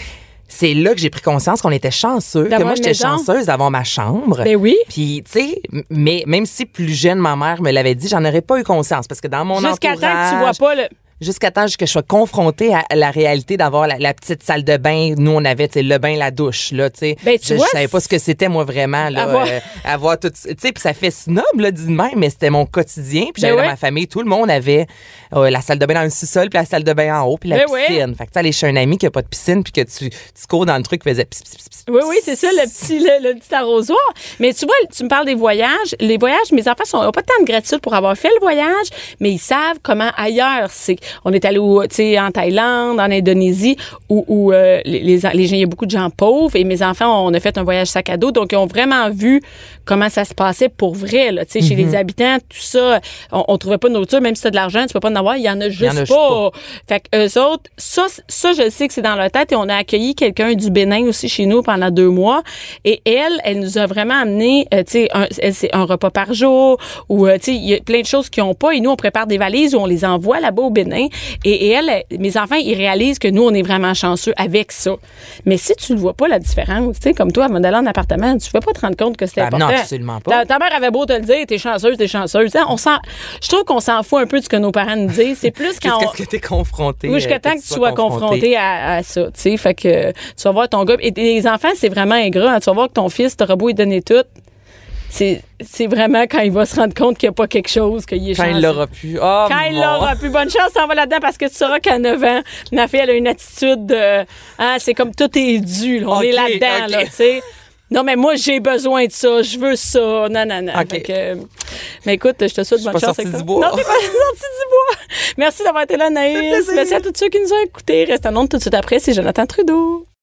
c'est là que j'ai pris conscience qu'on était chanceux. Que moi, j'étais chanceuse d'avoir ma chambre. Ben oui. Puis, tu sais, mais même si plus jeune, ma mère me l'avait dit, j'en aurais pas eu conscience parce que dans mon Jusqu'à temps entourage... que tu vois pas le. Jusqu'à temps que je sois confrontée à la réalité d'avoir la, la petite salle de bain. Nous, on avait le bain, la douche. Là, tu sais. Ben, tu je, je vois, savais pas ce que c'était, moi, vraiment. Là, Avoir- euh, avoir tout. Tu sais, puis ça fait snob, là, dit même, mais c'était mon quotidien. Puis j'avais Ben ouais. ma famille, tout le monde avait euh, la salle de bain dans le sous-sol, puis la salle de bain en haut, puis la Ben ouais. piscine. Fait que tu aller chez un ami qui a pas de piscine, puis que tu, tu cours dans le truc qui faisait pis, pis, Oui, oui, c'est ça, le petit, le, le petit arrosoir. Mais tu vois, tu me parles des voyages. Les voyages, mes enfants sont, ont pas tant de gratitude pour avoir fait le voyage, mais ils savent comment ailleurs c'est. On est allé en Thaïlande, en Indonésie, où, où euh, les, les, les gens, il y a beaucoup de gens pauvres, et mes enfants, on a fait un voyage sac à dos, donc ils ont vraiment vu comment ça se passait pour vrai, là, tu sais, chez les habitants, tout ça. On, on trouvait pas de nourriture, même si tu as de l'argent, tu peux pas en avoir, il y en a juste en a juste pas. Fait que eux autres, ça, ça, je sais que c'est dans leur tête et on a accueilli quelqu'un du Bénin aussi chez nous pendant deux mois. Et elle, elle nous a vraiment amené, euh, tu sais, c'est un repas par jour ou, euh, tu sais, il y a plein de choses qu'ils ont pas. Et nous, on prépare des valises où on les envoie là-bas au Bénin. Et, et elle, mes enfants, ils réalisent que nous, on est vraiment chanceux avec ça. Mais si tu ne vois pas la différence, tu sais, comme toi, avant d'aller en appartement, tu ne vas pas te rendre compte que c'était Ah, non, important. absolument pas. Ta, ta mère avait beau te le dire, t'es chanceuse, t'es chanceuse. On je trouve qu'on s'en fout un peu de ce que nos parents nous disent. C'est plus quand on, Qu'est-ce que t'es confronté? oui, jusqu'à euh, temps que tu sois confronté à, à ça, tu sais. Fait que tu vas voir ton gars. Et les enfants, c'est vraiment ingrat. hein. Tu vas voir que ton fils, t'auras beau lui donner tout. C'est, vraiment quand il va se rendre compte qu'il n'y a pas quelque chose, qu'il est Quand il l'aura pu. Oh, Quand il l'aura plus. Bonne chance, t'en vas là-dedans parce que tu sauras qu'à 9 ans, ma fille, elle a une attitude de. Hein, c'est comme tout est dû. là. On est là-dedans, là, tu sais. Non, mais moi, j'ai besoin de ça. Je veux ça. Non, non, non. Que, mais écoute, je te souhaite bonne pas chance avec du ça. bois. Non, t'es pas sortie du bois. Merci d'avoir été là, Naïs. Merci à tous ceux qui nous ont écoutés. Reste en ondes tout de suite après. C'est Jonathan Trudeau.